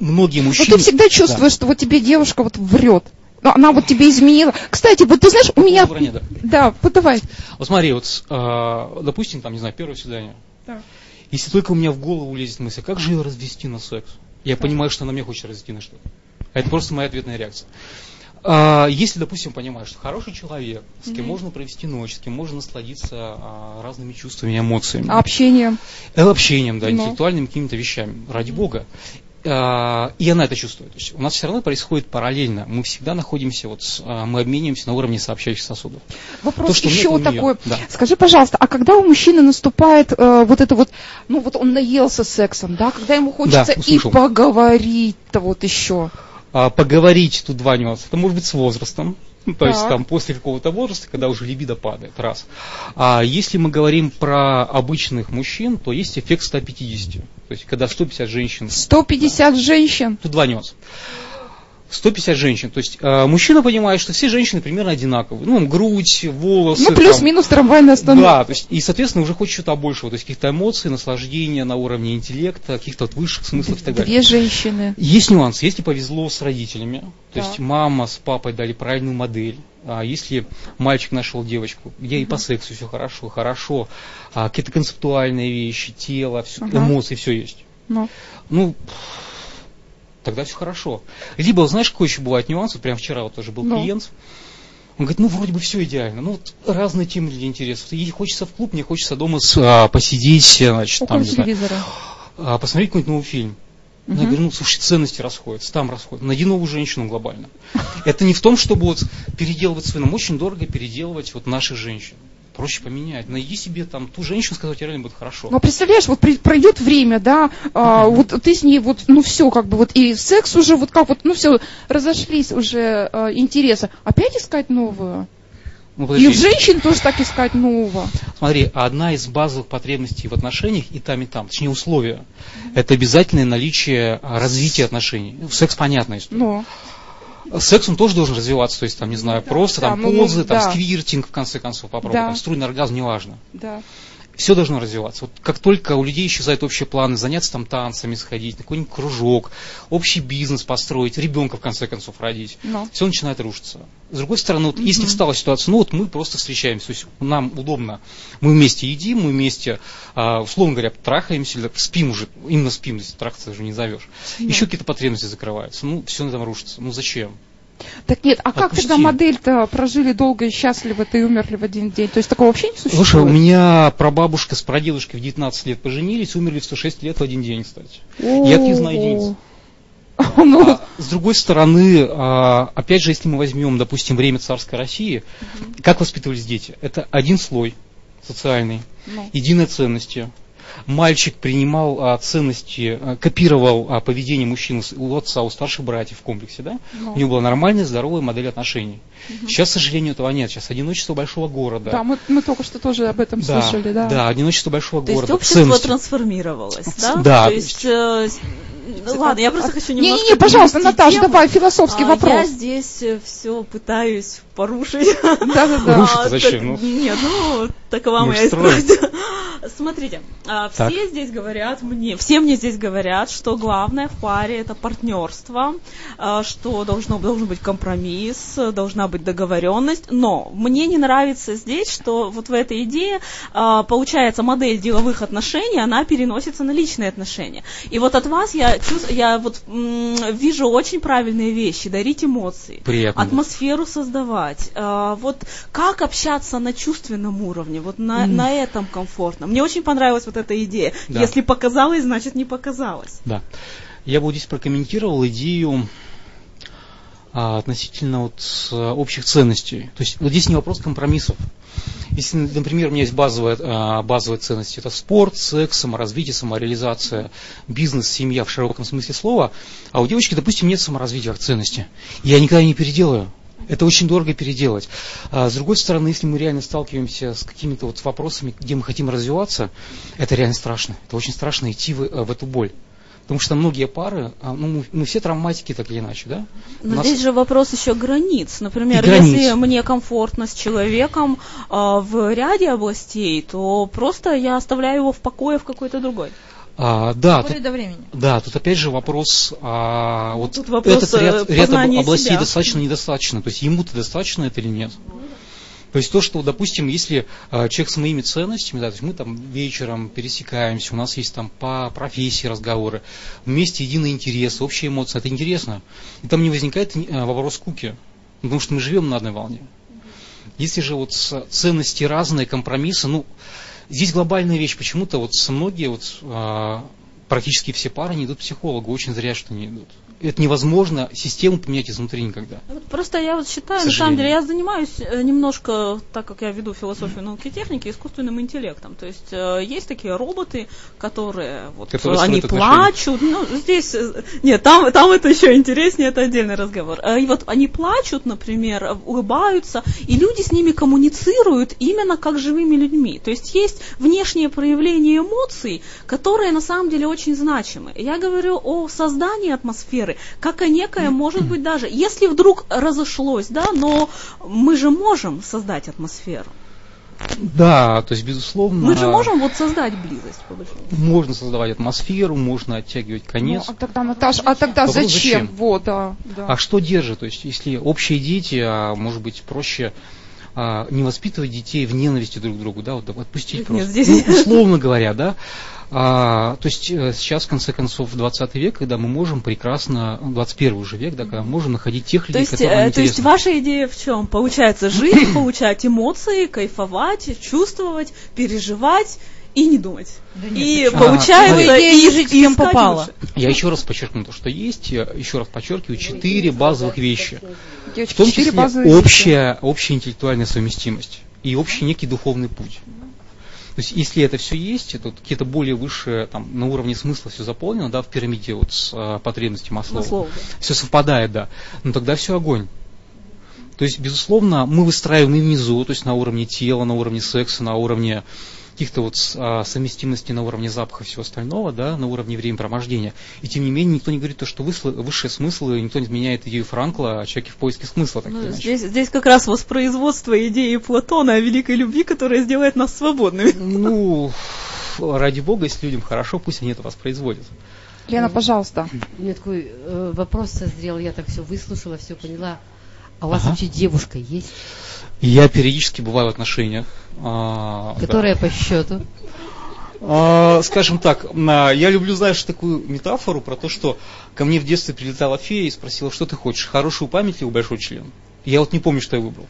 многие Но мужчины... Ну, ты всегда чувствуешь, что вот тебе девушка вот врет. Ну, Она вот тебе изменила. Кстати, вот ты знаешь, у меня... Вранье, да. Да, вот давай. Вот смотри, вот, а, допустим, там, не знаю, первое свидание. Да. Если только у меня в голову лезет мысль, как же ее развести на секс? Я понимаю, что она меня хочет развести на что-то. А Это просто моя ответная реакция. А, если, допустим, понимаешь, что хороший человек, с кем можно провести ночь, с кем можно насладиться а, разными чувствами и эмоциями. А общение. Э, общением, да, Ну. интеллектуальными какими-то вещами, ради бога. А, И она это чувствует. То есть у нас все равно происходит параллельно. Мы всегда находимся, вот, с- а, мы обмениваемся на уровне сообщающих сосудов. Вопрос То, что еще нет такой. Да. Скажи, пожалуйста, а когда у мужчины наступает э, вот это вот, ну вот он наелся сексом, да, когда ему хочется и услышал. поговорить-то вот еще. А, поговорить тут два нюанса. Это может быть с возрастом. Ну, то есть Так. там после какого-то возраста, когда уже либидо падает, раз. А если мы говорим про обычных мужчин, то есть эффект 150. То есть когда 150 женщин 150 женщин. Тут два нюанса. 150 женщин. То есть э, мужчина понимает, что все женщины примерно одинаковые. Ну, грудь, волосы. Ну, плюс-минус трамвайная остановка. Да, то есть, и, соответственно, уже хочет что-то большего. То есть каких-то эмоций, наслаждения на уровне интеллекта, каких-то вот высших смыслов и так далее. Две женщины. Есть нюанс. Если повезло с родителями, то Так. есть мама с папой дали правильную модель, а если мальчик нашел девочку, где и по сексу все хорошо, хорошо, а, какие-то концептуальные вещи, тело, всё- Ага. эмоции, все есть. Ну. Ну, тогда все хорошо. Либо, знаешь, какой еще бывает нюанс? Вот прям вчера вот тоже был Ну. клиент. Он говорит, ну, вроде бы все идеально. Ну, вот разные темы для интересов. Ей хочется в клуб, мне хочется дома с- а, посидеть, значит, там, Около не знаю, а, посмотреть какой-нибудь новый фильм. Ну, Я говорю, ну, слушай, ценности расходятся, там расходятся. Найди новую женщину глобально. Это не в том, чтобы вот переделывать свой, нам очень дорого переделывать вот наших женщин. Проще поменять. Найди себе там ту женщину, с которой тебе реально будет хорошо. Ну, представляешь, вот при- пройдет время, да, а, вот ты с ней вот, ну все, как бы вот, и секс уже вот как вот, ну все, разошлись уже а, интересы. Опять искать новую? Ну, И в женщин тоже так искать нового. Смотри, одна из базовых потребностей в отношениях и там, и там, точнее условия, это обязательное наличие а, развития отношений. Ну, Секс понятно. история. Но. Секс он тоже должен развиваться, то есть там, не знаю, просто да, там ну, ну, позы, там да. сквиртинг, в конце концов, попробовать, Да. там струйный оргазм, неважно. Да. Все должно развиваться. Вот как только у людей исчезают общие планы, заняться там танцами, сходить, на какой-нибудь кружок, общий бизнес построить, ребенка в конце концов родить, Но. все начинает рушиться. С другой стороны, вот если встала ситуация, ну вот мы просто встречаемся, то есть нам удобно, мы вместе едим, мы вместе, а, условно говоря, трахаемся, или спим уже, именно спим, если трахаться уже не зовешь. Еще какие-то потребности закрываются, ну все на этом рушится. Ну зачем? Так нет, а как Отпусти. тогда модель-то прожили долго и счастливо, ты умерли в один день? То есть такого вообще не существует? Слушай, у меня прабабушка с прадедушкой в 19 лет поженились, умерли в 106 лет в один день, кстати. Я таких знаю единиц. Ну, А, с другой стороны, а, опять же, если мы возьмем, допустим, время царской России, как воспитывались дети? Это один слой социальный, Ну. единые ценности. Мальчик принимал а, ценности, а, копировал а, поведение мужчины с- у отца, у старших братьев в комплексе, да? Ну. У него была нормальная, здоровая модель отношений. Сейчас, к сожалению, этого нет. Сейчас одиночество большого города. да, мы, мы только что тоже об этом да, слышали, да. да, одиночество большого То есть города. общество ценности. трансформировалось, да? Да. То есть, э, ладно, я просто хочу немножко... Не-не-не, пожалуйста, Наташа, тему. давай, философский А, вопрос. Я здесь все пытаюсь порушить. Да-да-да. Рушить-то А, зачем? Ну. Нет, ну, такова моя страсть. Смотрите, а, Так. все здесь говорят мне, все мне здесь говорят, что главное в паре это партнерство, а, что должно, должен быть компромисс, должна быть договоренность, но мне не нравится здесь, что вот в этой идее а, получается модель деловых отношений, она переносится на личные отношения. И вот от вас я, чувс- я вот, вижу очень правильные вещи, дарить эмоции, Приятно. атмосферу создавать. Вот как общаться на чувственном уровне, вот на, на этом комфортно. Мне очень понравилась вот эта идея. Да. Если показалось, значит не показалось. Да. Я бы вот здесь прокомментировал идею а, относительно вот а, общих ценностей. То есть вот здесь не вопрос компромиссов. Если, например, у меня есть базовая, а, базовые ценности, это спорт, секс, саморазвитие, самореализация, бизнес, семья в широком смысле слова, а у девочки, допустим, нет саморазвития как ценности. Я никогда не переделаю. Это очень дорого переделать. А с другой стороны, если мы реально сталкиваемся с какими-то вот вопросами, где мы хотим развиваться, это реально страшно. Это очень страшно идти в, э, в эту боль. Потому что многие пары, а, ну, мы, мы все травматики так или иначе, да? Но нас- здесь же вопрос еще границ. Например, И границ. если мне комфортно с человеком а, в ряде областей, то просто я оставляю его в покое в какой-то другой. А, да, тут, до времени. да, тут опять же вопрос, а, вот Тут вопрос, этот ряд, э, ряд областей себя. достаточно недостаточно. То есть ему-то достаточно это или нет? То есть то, что, допустим, если а, человек с моими ценностями, да, то есть мы там вечером пересекаемся, у нас есть там по профессии разговоры, вместе единый интерес, общие эмоции, это интересно. И там не возникает а, вопрос скуки, потому что мы живем на одной волне. Если же вот ценности разные, компромиссы, ну, здесь глобальная вещь, почему-то вот многие вот а, практически все пары не идут к психологу, очень зря, что не идут. Это невозможно систему поменять изнутри никогда. Вот Просто я вот считаю, на самом деле, я занимаюсь э, немножко, так как я веду философию науки и техники, искусственным интеллектом. То есть э, есть такие роботы, которые вот Которые они строят отношения. плачут. Ну, здесь э, нет, там, там это еще интереснее, это отдельный разговор. И вот они плачут, например, улыбаются, и люди с ними коммуницируют именно как живыми людьми. То есть есть внешние проявления эмоций, которые на самом деле очень значимы. Я говорю о создании атмосферы, как о некое, может быть, даже, если вдруг разошлось, да, но мы же можем создать атмосферу. Да, то есть, безусловно, Мы же можем вот создать близость, по большому счету. можно создавать атмосферу, можно оттягивать Ну, конец. а тогда, Наташа, а тогда Вопрос зачем? зачем? Вот, да, да. А что держит? То есть, если общие дети, а может быть, проще а, не воспитывать детей в ненависти друг к другу, да, вот отпустить Нет, просто. здесь- Ну, условно говоря, да. А, то есть э, сейчас, в конце концов, 20 век, когда мы можем прекрасно, ну, 21 уже век, да, когда мы можем находить тех То людей, есть, которые э, нам то есть интересны. ваша идея в чем? Получается жить, получать эмоции, кайфовать, чувствовать, переживать и не думать. и почему? получается А, идея и, не жить и кем попало. Я еще раз подчеркну то, что есть, я еще раз подчеркиваю, четыре базовых вещи. В Девочки, том четыре числе общая, общая интеллектуальная совместимость и общий некий духовный путь. То есть, если это все есть, вот какие-то более высшие, там, на уровне смысла все заполнено, да, в пирамиде вот с а, потребностями Маслоу. Маслоу, да. Все совпадает, да. Ну тогда все огонь. То есть, безусловно, мы выстраиваем и внизу, то есть на уровне тела, на уровне секса, на уровне каких-то вот а, совместимости на уровне запаха и всего остального, да, на уровне времяпровождения. И тем не менее никто не говорит то, что высшие смыслы, никто не изменяет идею Франкла о человеке в поиске смысла. Так ну, здесь, здесь как раз воспроизводство идеи Платона о великой любви, которая сделает нас свободными. Ну, ради бога, если людям хорошо, пусть они это воспроизводят. Лена, пожалуйста. У меня такой э, вопрос созрел, я так все выслушала, все поняла. А у вас ага. вообще девушка есть? Я периодически бываю в отношениях. А, Которая да. по счету? А, скажем так, я люблю, знаешь, такую метафору про то, что ко мне в детстве прилетала фея и спросила, что ты хочешь, хорошую память или большой член? Я вот не помню, что я выбрал.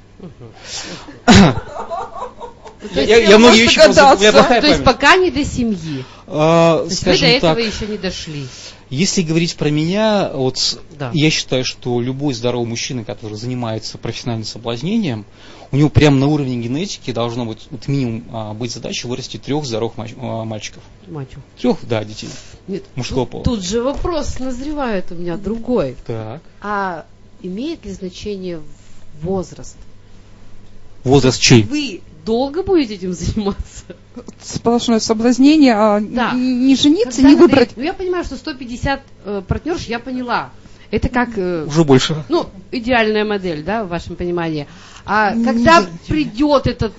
Я, я многие вещи просто, То есть пока не до семьи. А, То есть вы до этого еще не дошли. Если говорить про меня, вот да. я считаю, что любой здоровый мужчина, который занимается профессиональным соблазнением, у него прямо на уровне генетики должно быть вот минимум а, быть задача вырасти трех здоровых а, мальчиков. Мальчик. Трех, да, детей. Нет, мужского тут, пола. Тут же вопрос назревает у меня другой. Так. А имеет ли значение возраст? Возраст чей? Вы долго будете этим заниматься? Сплошное соблазнение, а да. не жениться, Когда не выбрать. Ну, я понимаю, что 150 э, партнерш, я поняла. Это как... Э, Уже больше. Ну, идеальная модель, да, в вашем понимании. А не когда придет этот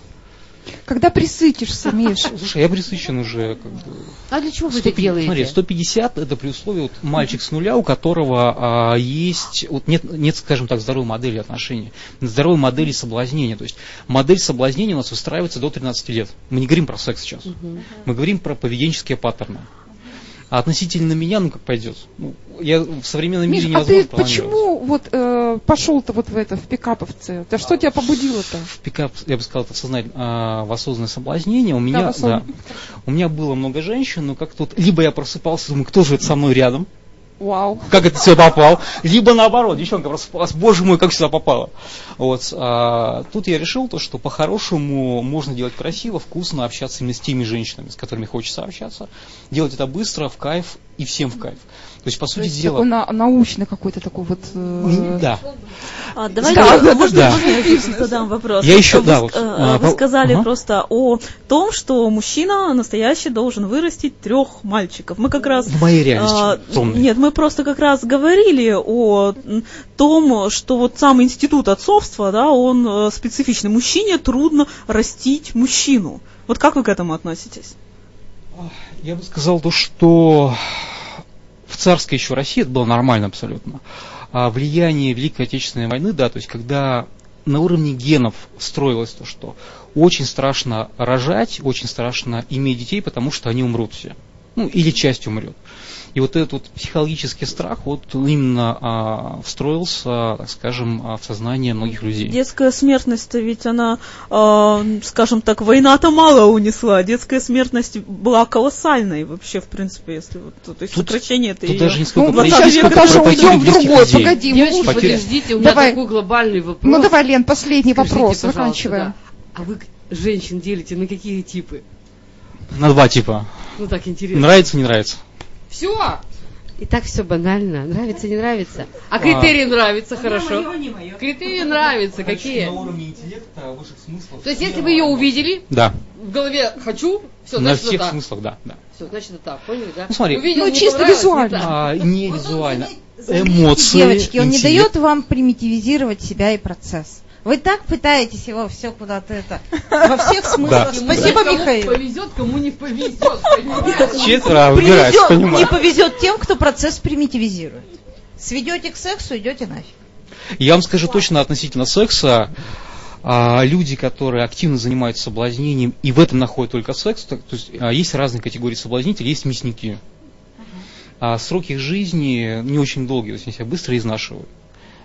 когда присытишься, Миш. Слушай, я присыщен уже. Как бы. А для чего 100, вы это делаете? Смотри, 150 это при условии вот, мальчик с нуля, у которого а, есть, вот нет, нет, скажем так, здоровой модели отношений, здоровой модели соблазнения. То есть модель соблазнения у нас выстраивается до 13 лет. Мы не говорим про секс сейчас. Угу. Мы говорим про поведенческие паттерны. А относительно меня, ну как пойдет. Ну, я в современном Миш, мире невозможно а ты почему вот э, пошел-то вот в это, в пикаповцы? Да что тебя побудило-то? В пикап, я бы сказал, это в, э, в осознанное соблазнение. У меня, да, да, у меня было много женщин, но как тут, либо я просыпался, думаю, кто же это со мной рядом, Вау. Как это сюда попал? Либо наоборот, девчонка просто, боже мой, как сюда попало. Вот, а, тут я решил то, что по-хорошему можно делать красиво, вкусно, общаться именно с теми женщинами, с которыми хочется общаться. Делать это быстро, в кайф и всем в кайф. То есть, по сути есть дела... Такой на, научный какой-то такой вот... Э... Да. А, давайте, да, да, можно, да. можно я задам вопрос? Я еще, вы, да. Вот, э, вы сказали ага. просто о том, что мужчина настоящий должен вырастить трех мальчиков. Мы как раз... В моей реальности. А, нет, мы просто как раз говорили о том, что вот сам институт отцовства, да, он э, специфичный. Мужчине трудно растить мужчину. Вот как вы к этому относитесь? Я бы сказал то, что в царской еще России это было нормально абсолютно. А влияние Великой Отечественной войны, да, то есть когда на уровне генов строилось то, что очень страшно рожать, очень страшно иметь детей, потому что они умрут все. Ну, или часть умрет. И вот этот вот психологический страх вот именно а, встроился, так скажем, а, в сознание многих людей. Детская смертность-то ведь она, а, скажем так, война-то мало унесла. Детская смертность была колоссальной вообще, в принципе, если вот, то есть тут, сокращение это Тут ее... даже не сколько ну, сейчас мы даже уйдем в другое. Погоди, Девочки, подождите, у меня давай. такой глобальный вопрос. Ну давай, Лен, последний Скажите, вопрос, заканчиваем. Да. А вы женщин делите на какие типы? На два типа. Ну так интересно. Нравится, не нравится. Все. И так все банально. Нравится, не нравится. А критерии а, нравится, хорошо. Мое, не мое. Критерии нравятся, Значит, какие? На уровне интеллекта, высших смыслов. То есть, если вы ее увидели, да. в голове хочу, все, На значит, всех это смыслах, да. да. Все, значит, это так, поняли, да? Ну, смотри. Увидел, ну, чисто визуально. А, не визуально. Эмоции. Девочки, он интеллект. не дает вам примитивизировать себя и процесс. Вы так пытаетесь его все куда-то это во всех смыслах. Да. Спасибо, кому Михаил. повезет, кому не повезет. Четверо выбирать, понимаю. Не повезет тем, кто процесс примитивизирует. Сведете к сексу, идете нафиг. Я вам скажу точно относительно секса. А, люди, которые активно занимаются соблазнением и в этом находят только секс, то, то есть а, есть разные категории соблазнителей, есть мясники. А сроки их жизни не очень долгие, то есть они себя быстро изнашивают.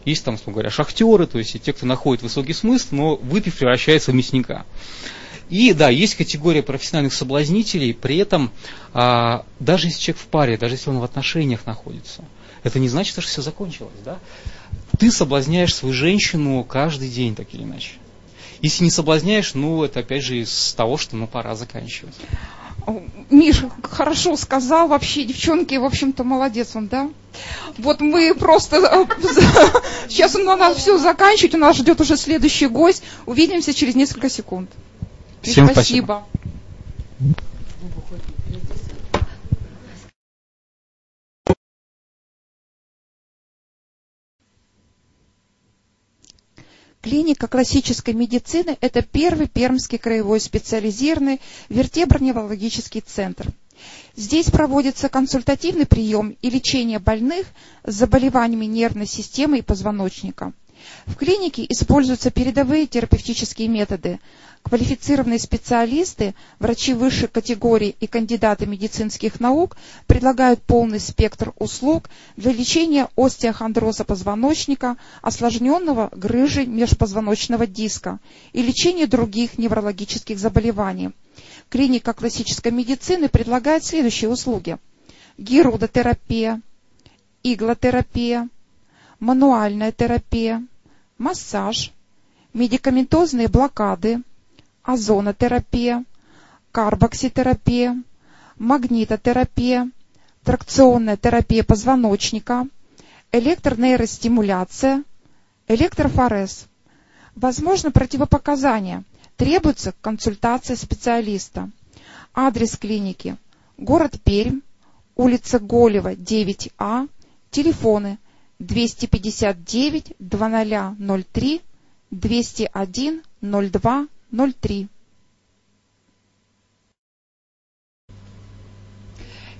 Есть там, условно говоря, шахтеры, то есть те, кто находит высокий смысл, но выпив превращается в мясника. И да, есть категория профессиональных соблазнителей, при этом а, даже если человек в паре, даже если он в отношениях находится, это не значит, что все закончилось. Да? Ты соблазняешь свою женщину каждый день, так или иначе. Если не соблазняешь, ну, это опять же из того, что ну, пора заканчивать. Миш, хорошо сказал вообще, девчонки, в общем-то, молодец он, да? Вот мы просто... Э, сейчас у нас все заканчивать, у нас ждет уже следующий гость. Увидимся через несколько секунд. Всем спасибо. спасибо. Клиника классической медицины – это первый Пермский краевой специализированный вертеброневрологический центр. Здесь проводится консультативный прием и лечение больных с заболеваниями нервной системы и позвоночника. В клинике используются передовые терапевтические методы, Квалифицированные специалисты, врачи высшей категории и кандидаты медицинских наук предлагают полный спектр услуг для лечения остеохондроза позвоночника, осложненного грыжей межпозвоночного диска и лечения других неврологических заболеваний. Клиника классической медицины предлагает следующие услуги. Гирудотерапия, иглотерапия, мануальная терапия, массаж, медикаментозные блокады, озонотерапия, карбокситерапия, магнитотерапия, тракционная терапия позвоночника, электронейростимуляция, электрофорез. Возможно противопоказания. Требуется консультация специалиста. Адрес клиники. Город Пермь, улица Голева, 9А, телефоны 259 2003 201 02 03.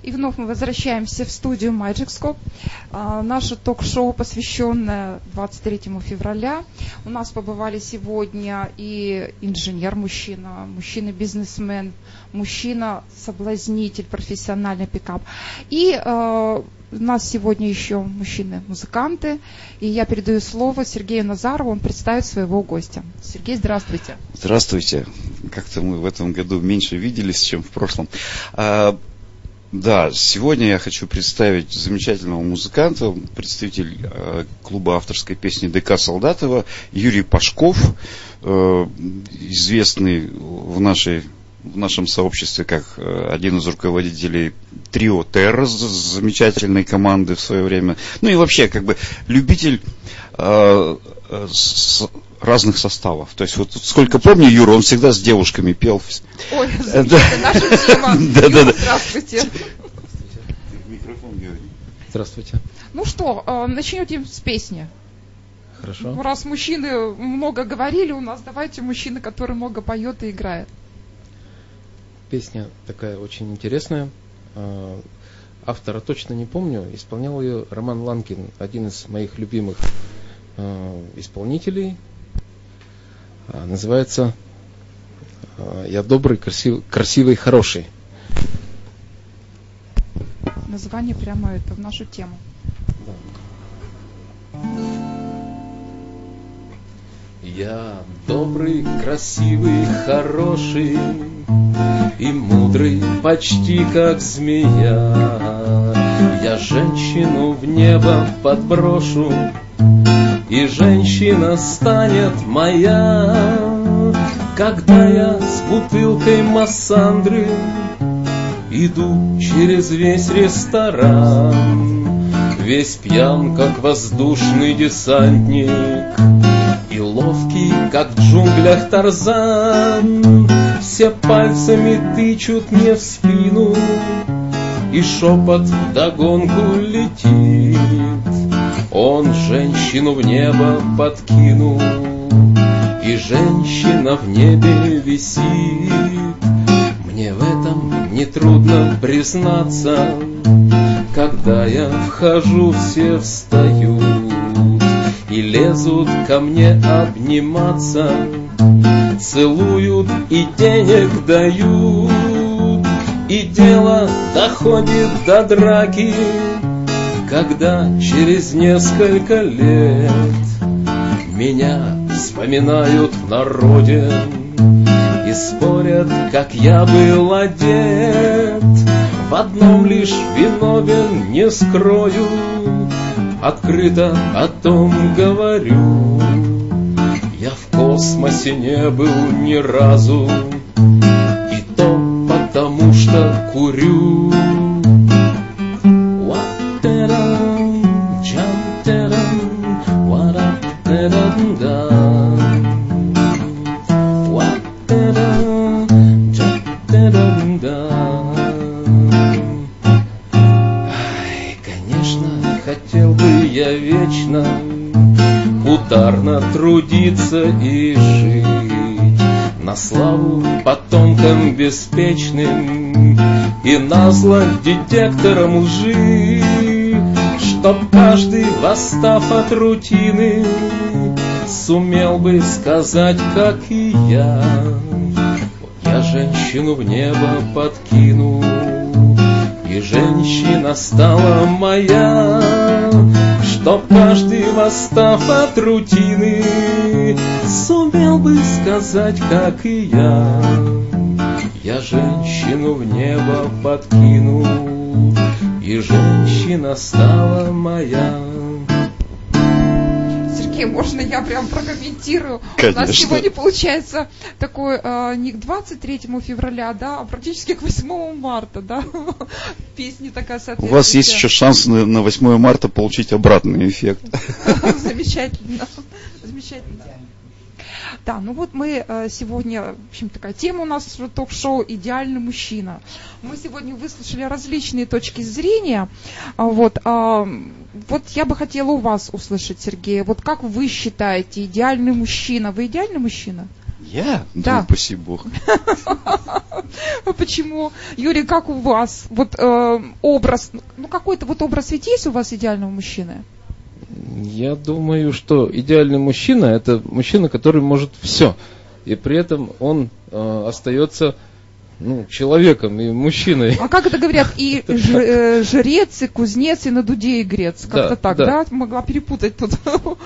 И вновь мы возвращаемся в студию Magic Scope. А, наше ток-шоу, посвященное 23 февраля. У нас побывали сегодня и инженер-мужчина, мужчина-бизнесмен, мужчина-соблазнитель, профессиональный пикап. И э, у нас сегодня еще мужчины-музыканты. И я передаю слово Сергею Назарову, он представит своего гостя. Сергей, здравствуйте. Здравствуйте. Как-то мы в этом году меньше виделись, чем в прошлом. А, да, сегодня я хочу представить замечательного музыканта, представитель э, клуба авторской песни ДК Солдатова Юрий Пашков, э, известный в нашей в нашем сообществе как э, один из руководителей трио Терра, замечательной команды в свое время. Ну и вообще, как бы, любитель э, с, разных составов. То есть вот сколько помню Юра, он всегда с девушками пел. Ой, это наша тема. Да, да, да. Здравствуйте. Здравствуйте. Ну что, э, начнете с песни. Хорошо. Раз мужчины много говорили у нас, давайте мужчины, который много поет и играет. Песня такая очень интересная. А, автора точно не помню. Исполнял ее Роман Ланкин, один из моих любимых а, исполнителей. А, называется «Я добрый, красивый, красивый, хороший». Название прямо это в нашу тему. Я добрый, красивый, хороший и мудрый, почти как змея. Я женщину в небо подброшу, и женщина станет моя. Когда я с бутылкой массандры иду через весь ресторан, весь пьян, как воздушный десантник, ловкий, как в джунглях Тарзан. Все пальцами тычут мне в спину, и шепот догонку летит. Он женщину в небо подкинул, и женщина в небе висит. Мне в этом нетрудно признаться, когда я вхожу, все встают и лезут ко мне обниматься, целуют и денег дают, и дело доходит до драки, когда через несколько лет меня вспоминают в народе и спорят, как я был одет. В одном лишь виновен не скрою, открыто о том говорю. Я в космосе не был ни разу, и то потому, что курю. Ударно трудиться и жить на славу потомкам беспечным и назло детектором лжи, чтоб каждый, восстав от рутины, сумел бы сказать, как и я. Я женщину в небо подкину, и женщина стала моя, Чтоб каждый, восстав от рутины, Сумел бы сказать, как и я. Я женщину в небо подкину, И женщина стала моя. Сергей, можно я прям прокомментирую? У Конечно. нас сегодня получается такой э, не к 23 февраля, да, а практически к 8 марта, да. Песня такая У соответствующая. вас есть еще шанс на, на 8 марта получить обратный эффект. Замечательно. Замечательно. Да, ну вот мы э, сегодня, в общем, такая тема у нас ток-шоу «Идеальный мужчина». Мы сегодня выслушали различные точки зрения. А, Вот, а, вот я бы хотела у вас услышать, Сергей, вот как вы считаете, идеальный мужчина? Вы идеальный мужчина? Я? Да. Ну, упаси бог. А Почему? Юрий, как у вас? Вот э, образ, ну какой-то вот образ ведь есть у вас идеального мужчины? Я думаю, что идеальный мужчина это мужчина, который может все. И при этом он э, остается ну, человеком и мужчиной. А как это говорят, и ж- э, жрец, и кузнец, и на дуде игрец. Как-то Да, так, да. да. Могла перепутать тут.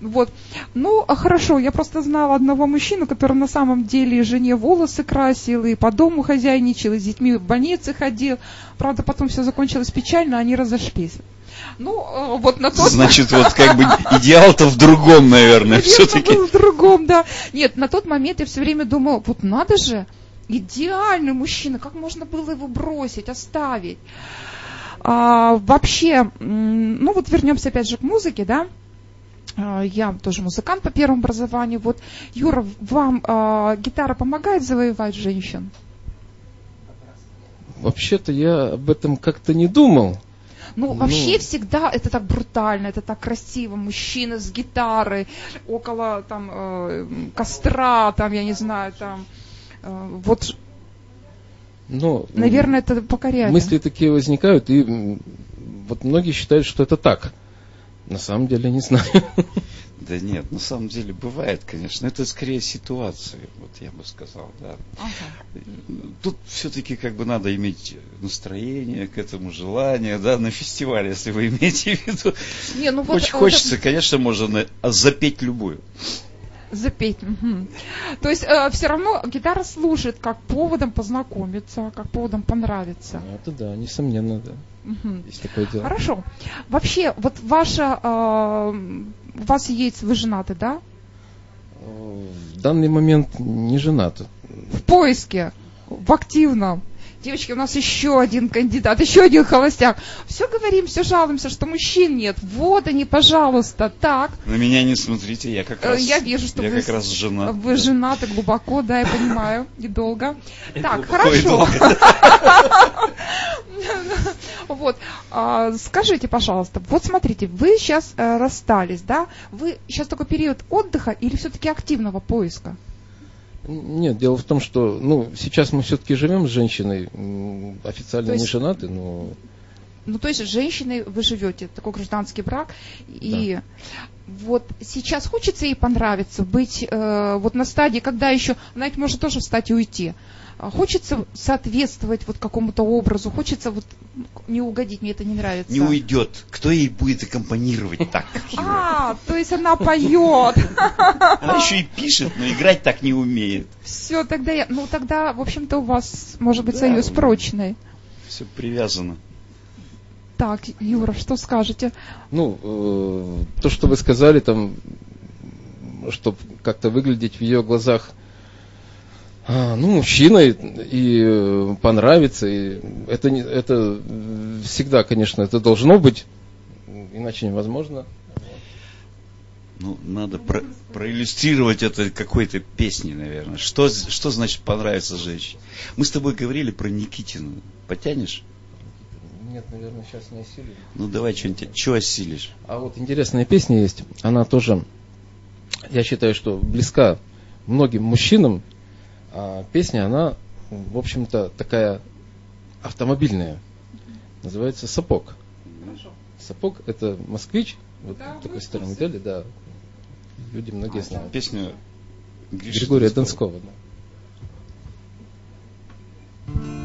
Вот. Ну, а хорошо, я просто знала одного мужчину, который на самом деле жене волосы красил, и по дому хозяйничал, и с детьми в больнице ходил. Правда, потом все закончилось печально, они разошлись. Ну, э, вот на тот Значит, вот как бы идеал-то в другом, наверное, все-таки. в другом, да. Нет, на тот момент я все время думала, вот надо же, идеальный мужчина, как можно было его бросить, оставить. А, вообще, ну вот вернемся опять же к музыке, да. А, Я тоже музыкант по первому образованию. Вот, Юра, вам а, гитара помогает завоевать женщин? Вообще-то я об этом как-то не думал. Ну, Ну. вообще всегда это так брутально, это так красиво. Мужчина с гитарой, около там э, костра, там, я не знаю, там. э, вот, Но, наверное, это покоряет. мысли такие возникают, и вот многие считают, что это так. На самом деле не знаю. Да нет, на самом деле бывает, конечно. Это скорее ситуации, вот я бы сказал, да. Тут все-таки как бы надо иметь настроение к этому, желание, да, на фестивале, если вы имеете в виду. Не, ну вот, Очень э, хочется, конечно, можно на- а запеть любую. Запеть. мгм. То есть все равно гитара служит как поводом познакомиться, как поводом понравиться. Это да, несомненно, да. Мгм. Есть такое дело. Хорошо. Вообще, вот ваша, э, у вас есть, вы женаты, да? В данный момент не женат. В поиске, в активном. Девочки, у нас еще один кандидат, еще один холостяк. Все говорим, все жалуемся, что мужчин нет. Вот они, пожалуйста, так. На меня не смотрите, я как Э, раз, Я вижу, что я вы, как раз жена. вы женаты глубоко, да, я понимаю, и долго. Так, хорошо. Вот, а, скажите, пожалуйста, вот смотрите, вы сейчас э, расстались, да? Вы сейчас такой период отдыха или все-таки активного поиска? Нет, дело в том, что ну, сейчас мы все-таки живем с женщиной, официально есть- не женаты, но Ну, то есть с женщиной вы живете, такой гражданский брак, и вот сейчас хочется ей понравиться, быть э, вот на стадии, когда еще, она ведь может тоже встать и уйти. А Хочется соответствовать вот какому-то образу, хочется вот не угодить, мне это не нравится. Не уйдет. Кто ей будет аккомпанировать так? А, то есть она поет. Она еще и пишет, но играть так не умеет. Все, тогда я, ну тогда, в общем-то, у вас может быть союз прочный. Все привязано. Так, Юра, что скажете? ну, э, то, что вы сказали, там, чтобы как-то выглядеть в ее глазах ну, мужчиной и э, понравится. И это, не- это всегда, конечно, это должно быть, иначе невозможно. Ну, надо про- проиллюстрировать это какой-то песней, наверное. Что, что значит понравится женщине? Мы с тобой говорили про Никитину. Потянешь? Нет, наверное, сейчас не осилю. Ну, давай что-нибудь. Что осилишь? А вот интересная песня есть. Она тоже, я считаю, что близка многим мужчинам. А песня, она, в общем-то, такая автомобильная. Называется «Сапог». «Сапог» — это москвич, вот такой старой модели, да. Люди многие знают. Песню Гриши Григория Донского. Донского. да.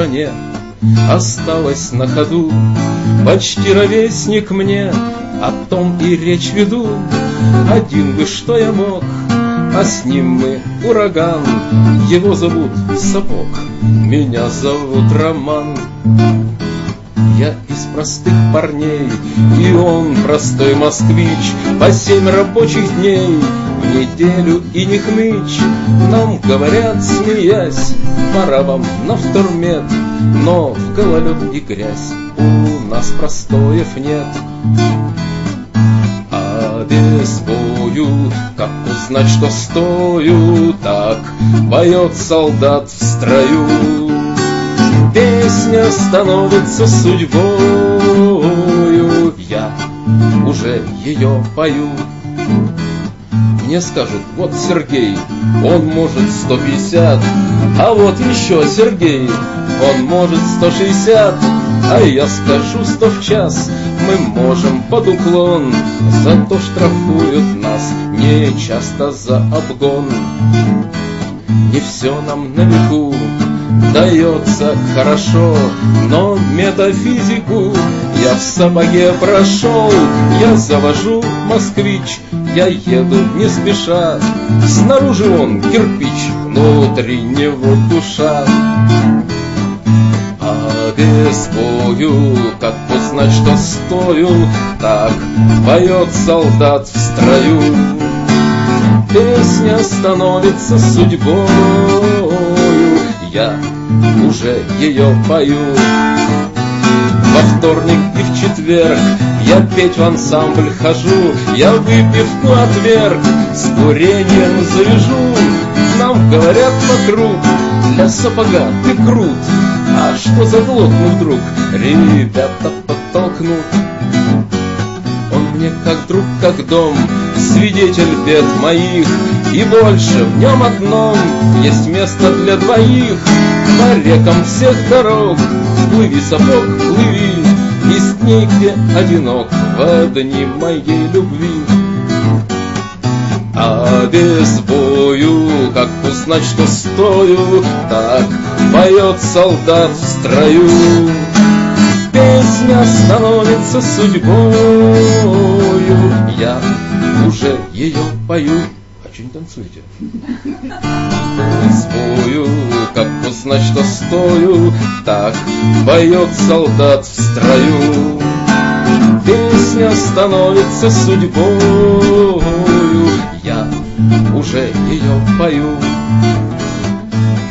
Стране, осталось на ходу. Почти ровесник мне, о том и речь веду. Один бы что я мог, а с ним мы ураган. Его зовут Сапог, меня зовут Роман. Я из простых парней, и он простой москвич, По семь рабочих дней в неделю и не хнычь. Нам говорят, смеясь, пора вам на втормет, Но в гололед и грязь у нас простоев нет. А без бою, как узнать, что стою, Так поет солдат в строю. Песня становится судьбою, я уже ее пою. Мне скажут, вот Сергей, он может 150, а вот еще Сергей, он может 160, а я скажу 100 в час, мы можем под уклон, зато штрафуют нас не часто за обгон. Не все нам на веку дается хорошо, но метафизику я в сапоге прошел. Я завожу москвич, я еду не спеша. Снаружи он кирпич, внутри него душа. А бою, как узнать, что стою, так поет солдат в строю. Песня становится судьбою, я уже ее пою. Во вторник и в четверг я петь в ансамбль хожу, я выпивку отверг, с курением завяжу. Нам говорят вокруг, для сапога ты крут, а что за глотну вдруг, ребята подтолкнут. Мне как друг, как дом, свидетель бед моих, И больше в нем одном есть место для двоих. По рекам всех дорог плыви, сапог, плыви, Из дней, где одинок в дни моей любви. А без бою, как узнать, что стою, Так поет солдат в строю. Песня становится судьбою, я уже ее пою. А что не танцуете? Спою, как узнать, что стою, так поет солдат в строю. Песня становится судьбою, я уже ее пою.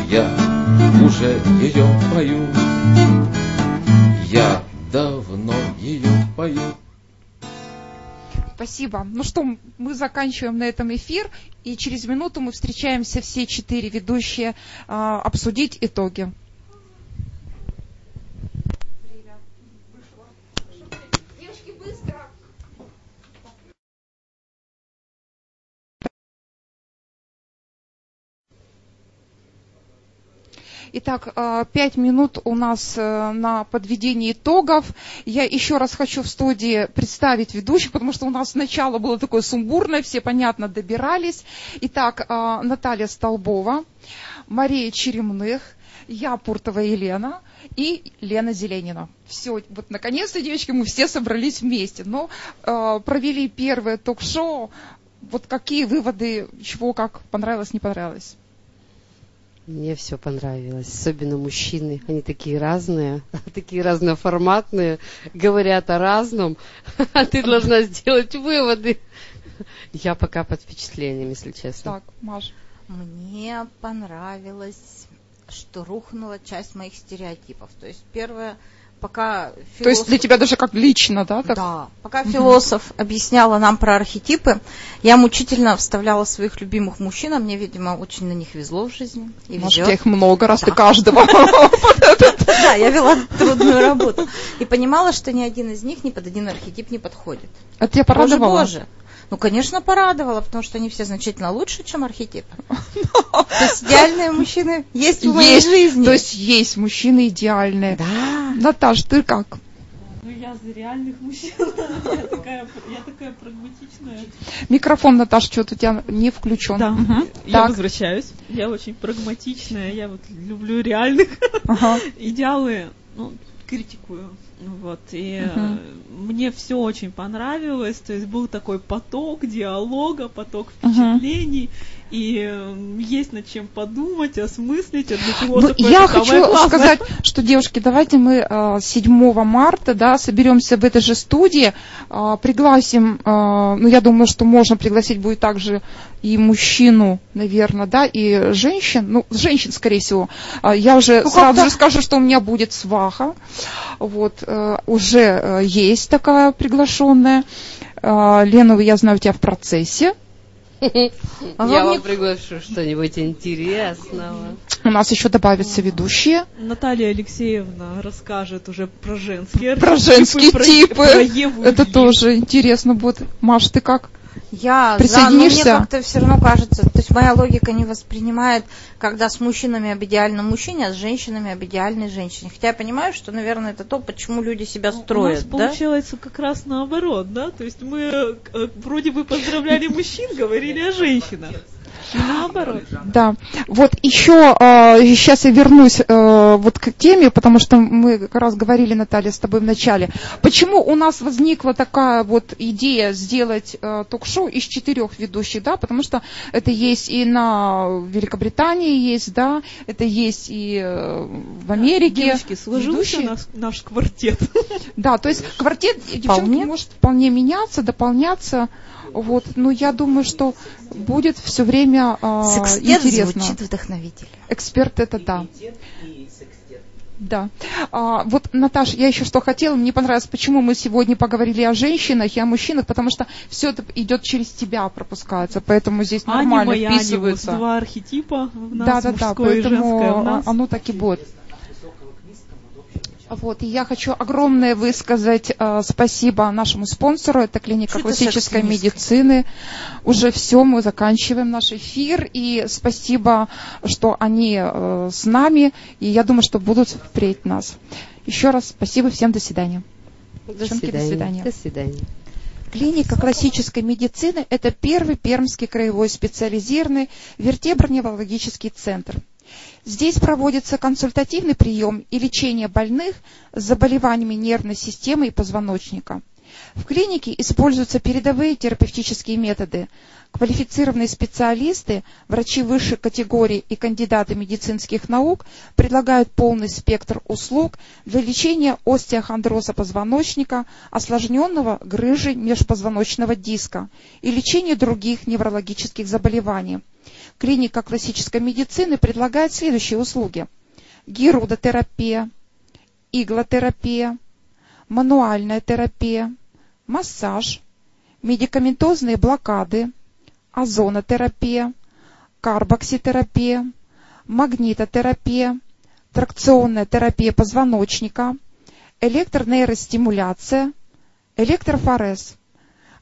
Я уже ее пою. Я давно ее пою. Спасибо. Ну что, мы заканчиваем на этом эфир, и через минуту мы встречаемся все четыре ведущие а, обсудить итоги. Итак, а, пять минут у нас э, на подведение итогов. Я еще раз хочу в студии представить ведущих, потому что у нас сначала было такое сумбурное, все, понятно, добирались. Итак, а, Наталья Столбова, Мария Черемных, я Пуртова Елена и Лена Зеленина. Все, вот наконец-то, девочки, мы все собрались вместе. Но э, провели первое ток-шоу. Вот какие выводы, чего, как понравилось, не понравилось? Мне все понравилось, особенно мужчины. Они такие разные, такие разноформатные, говорят о разном, а ты должна сделать выводы. Я пока под впечатлением, если честно. Так, Маш. Мне понравилось, что рухнула часть моих стереотипов. То есть первое, пока философ... То есть для тебя даже как лично, да? Так? Да. Пока философ объясняла нам про архетипы, я мучительно вставляла своих любимых мужчин, а мне, видимо, очень на них везло в жизни. И Может, везет. их много, раз ты каждого. Да, я вела трудную работу. И понимала, что ни один из них ни под один архетип не подходит. Это тебя Боже, порадовало? боже. Ну, конечно, порадовало, потому что они все значительно лучше, чем архетипы. То есть идеальные мужчины есть в моей жизни. то есть есть мужчины идеальные. Да. Наташ, ты как? Ну, я за реальных мужчин. Я такая, я такая прагматичная. Микрофон, Наташ, что-то у тебя не включен. Да, Мгм. я Так. возвращаюсь. Я очень прагматичная, я вот люблю реальных Ага. идеалы, ну, критикую. Вот, и э, мне все очень понравилось, то есть был такой поток диалога, поток впечатлений, и э, есть над чем подумать, осмыслить, а для Ну, философа я это самое хочу главное. сказать, что, девушки, давайте мы э, 7 марта да, соберемся в этой же студии, э, пригласим, э, ну, я думаю, что можно пригласить будет также и мужчину, наверное, да, и женщин, ну, женщин, скорее всего. Я уже Ну, сразу же скажу, что у меня будет сваха, вот, э, уже э, есть такая приглашенная. Э, Лена, я знаю, у тебя в процессе. А Я вам приглашу что-нибудь интересного. У нас еще добавятся ведущие. Наталья Алексеевна расскажет уже про женские Про женские типы. Это тоже интересно будет. Маш, ты как? Я за, но мне Присоединишься? как-то все равно кажется, то есть моя логика не воспринимает, когда с мужчинами об идеальном мужчине, а с женщинами об идеальной женщине. Хотя я понимаю, что, наверное, это то, почему люди себя У нас строят, да? получается как раз наоборот, да? То есть мы э, вроде бы поздравляли мужчин, говорили о женщинах. Наоборот. Да. Вот еще сейчас я вернусь э, вот к теме, потому что мы как раз говорили, Наталья, с тобой в начале. Почему у нас возникла такая вот идея сделать э, ток-шоу из четырех ведущих, да? Потому что это есть и на Великобритании есть, да, это есть и э, в Америке. Девочки, сложился наш, наш квартет. Да, то есть квартет девчонки Вполне. может вполне меняться, дополняться. Вот, но я думаю, что будет все время э, Секстет интересно. звучит вдохновительно. Эксперт это да. Да. А, вот, Наташ, я еще что хотела, мне понравилось, почему мы сегодня поговорили о женщинах и о мужчинах, потому что все это идет через тебя, пропускается, поэтому здесь нормально Аня, вот вписывается. два архетипа в нас, Да, да, да, мужское и женское поэтому в нас. оно так и будет. От высокого к низкому от общего к частному. Вот, и я хочу огромное высказать э, спасибо нашему спонсору, это клиника Что это классической секс-феминистка? медицины. Уже все, мы заканчиваем наш эфир, и спасибо, что они э, с нами, и я думаю, что будут впредь нас. Еще раз спасибо всем, до свидания. До Девчонки, до свидания. свидания. До свидания. Клиника классической медицины – это первый пермский краевой специализированный вертеброневрологический центр. Здесь проводится консультативный прием и лечение больных с заболеваниями нервной системы и позвоночника. В клинике используются передовые терапевтические методы. Квалифицированные специалисты, врачи высшей категории и кандидаты медицинских наук предлагают полный спектр услуг для лечения остеохондроза позвоночника, осложненного грыжей межпозвоночного диска и лечения других неврологических заболеваний. Клиника классической медицины предлагает следующие услуги. Гирудотерапия, иглотерапия, мануальная терапия, массаж, медикаментозные блокады, озонотерапия, карбокситерапия, магнитотерапия, тракционная терапия позвоночника, электронейростимуляция, электрофорез.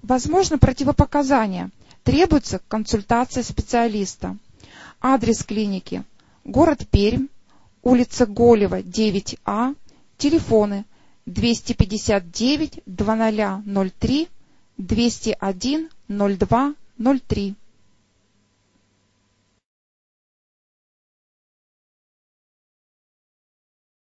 Возможно противопоказания. Требуется консультация специалиста. Адрес клиники. Город Пермь, улица Голева, 9А, телефоны 259 2003 201 02 03.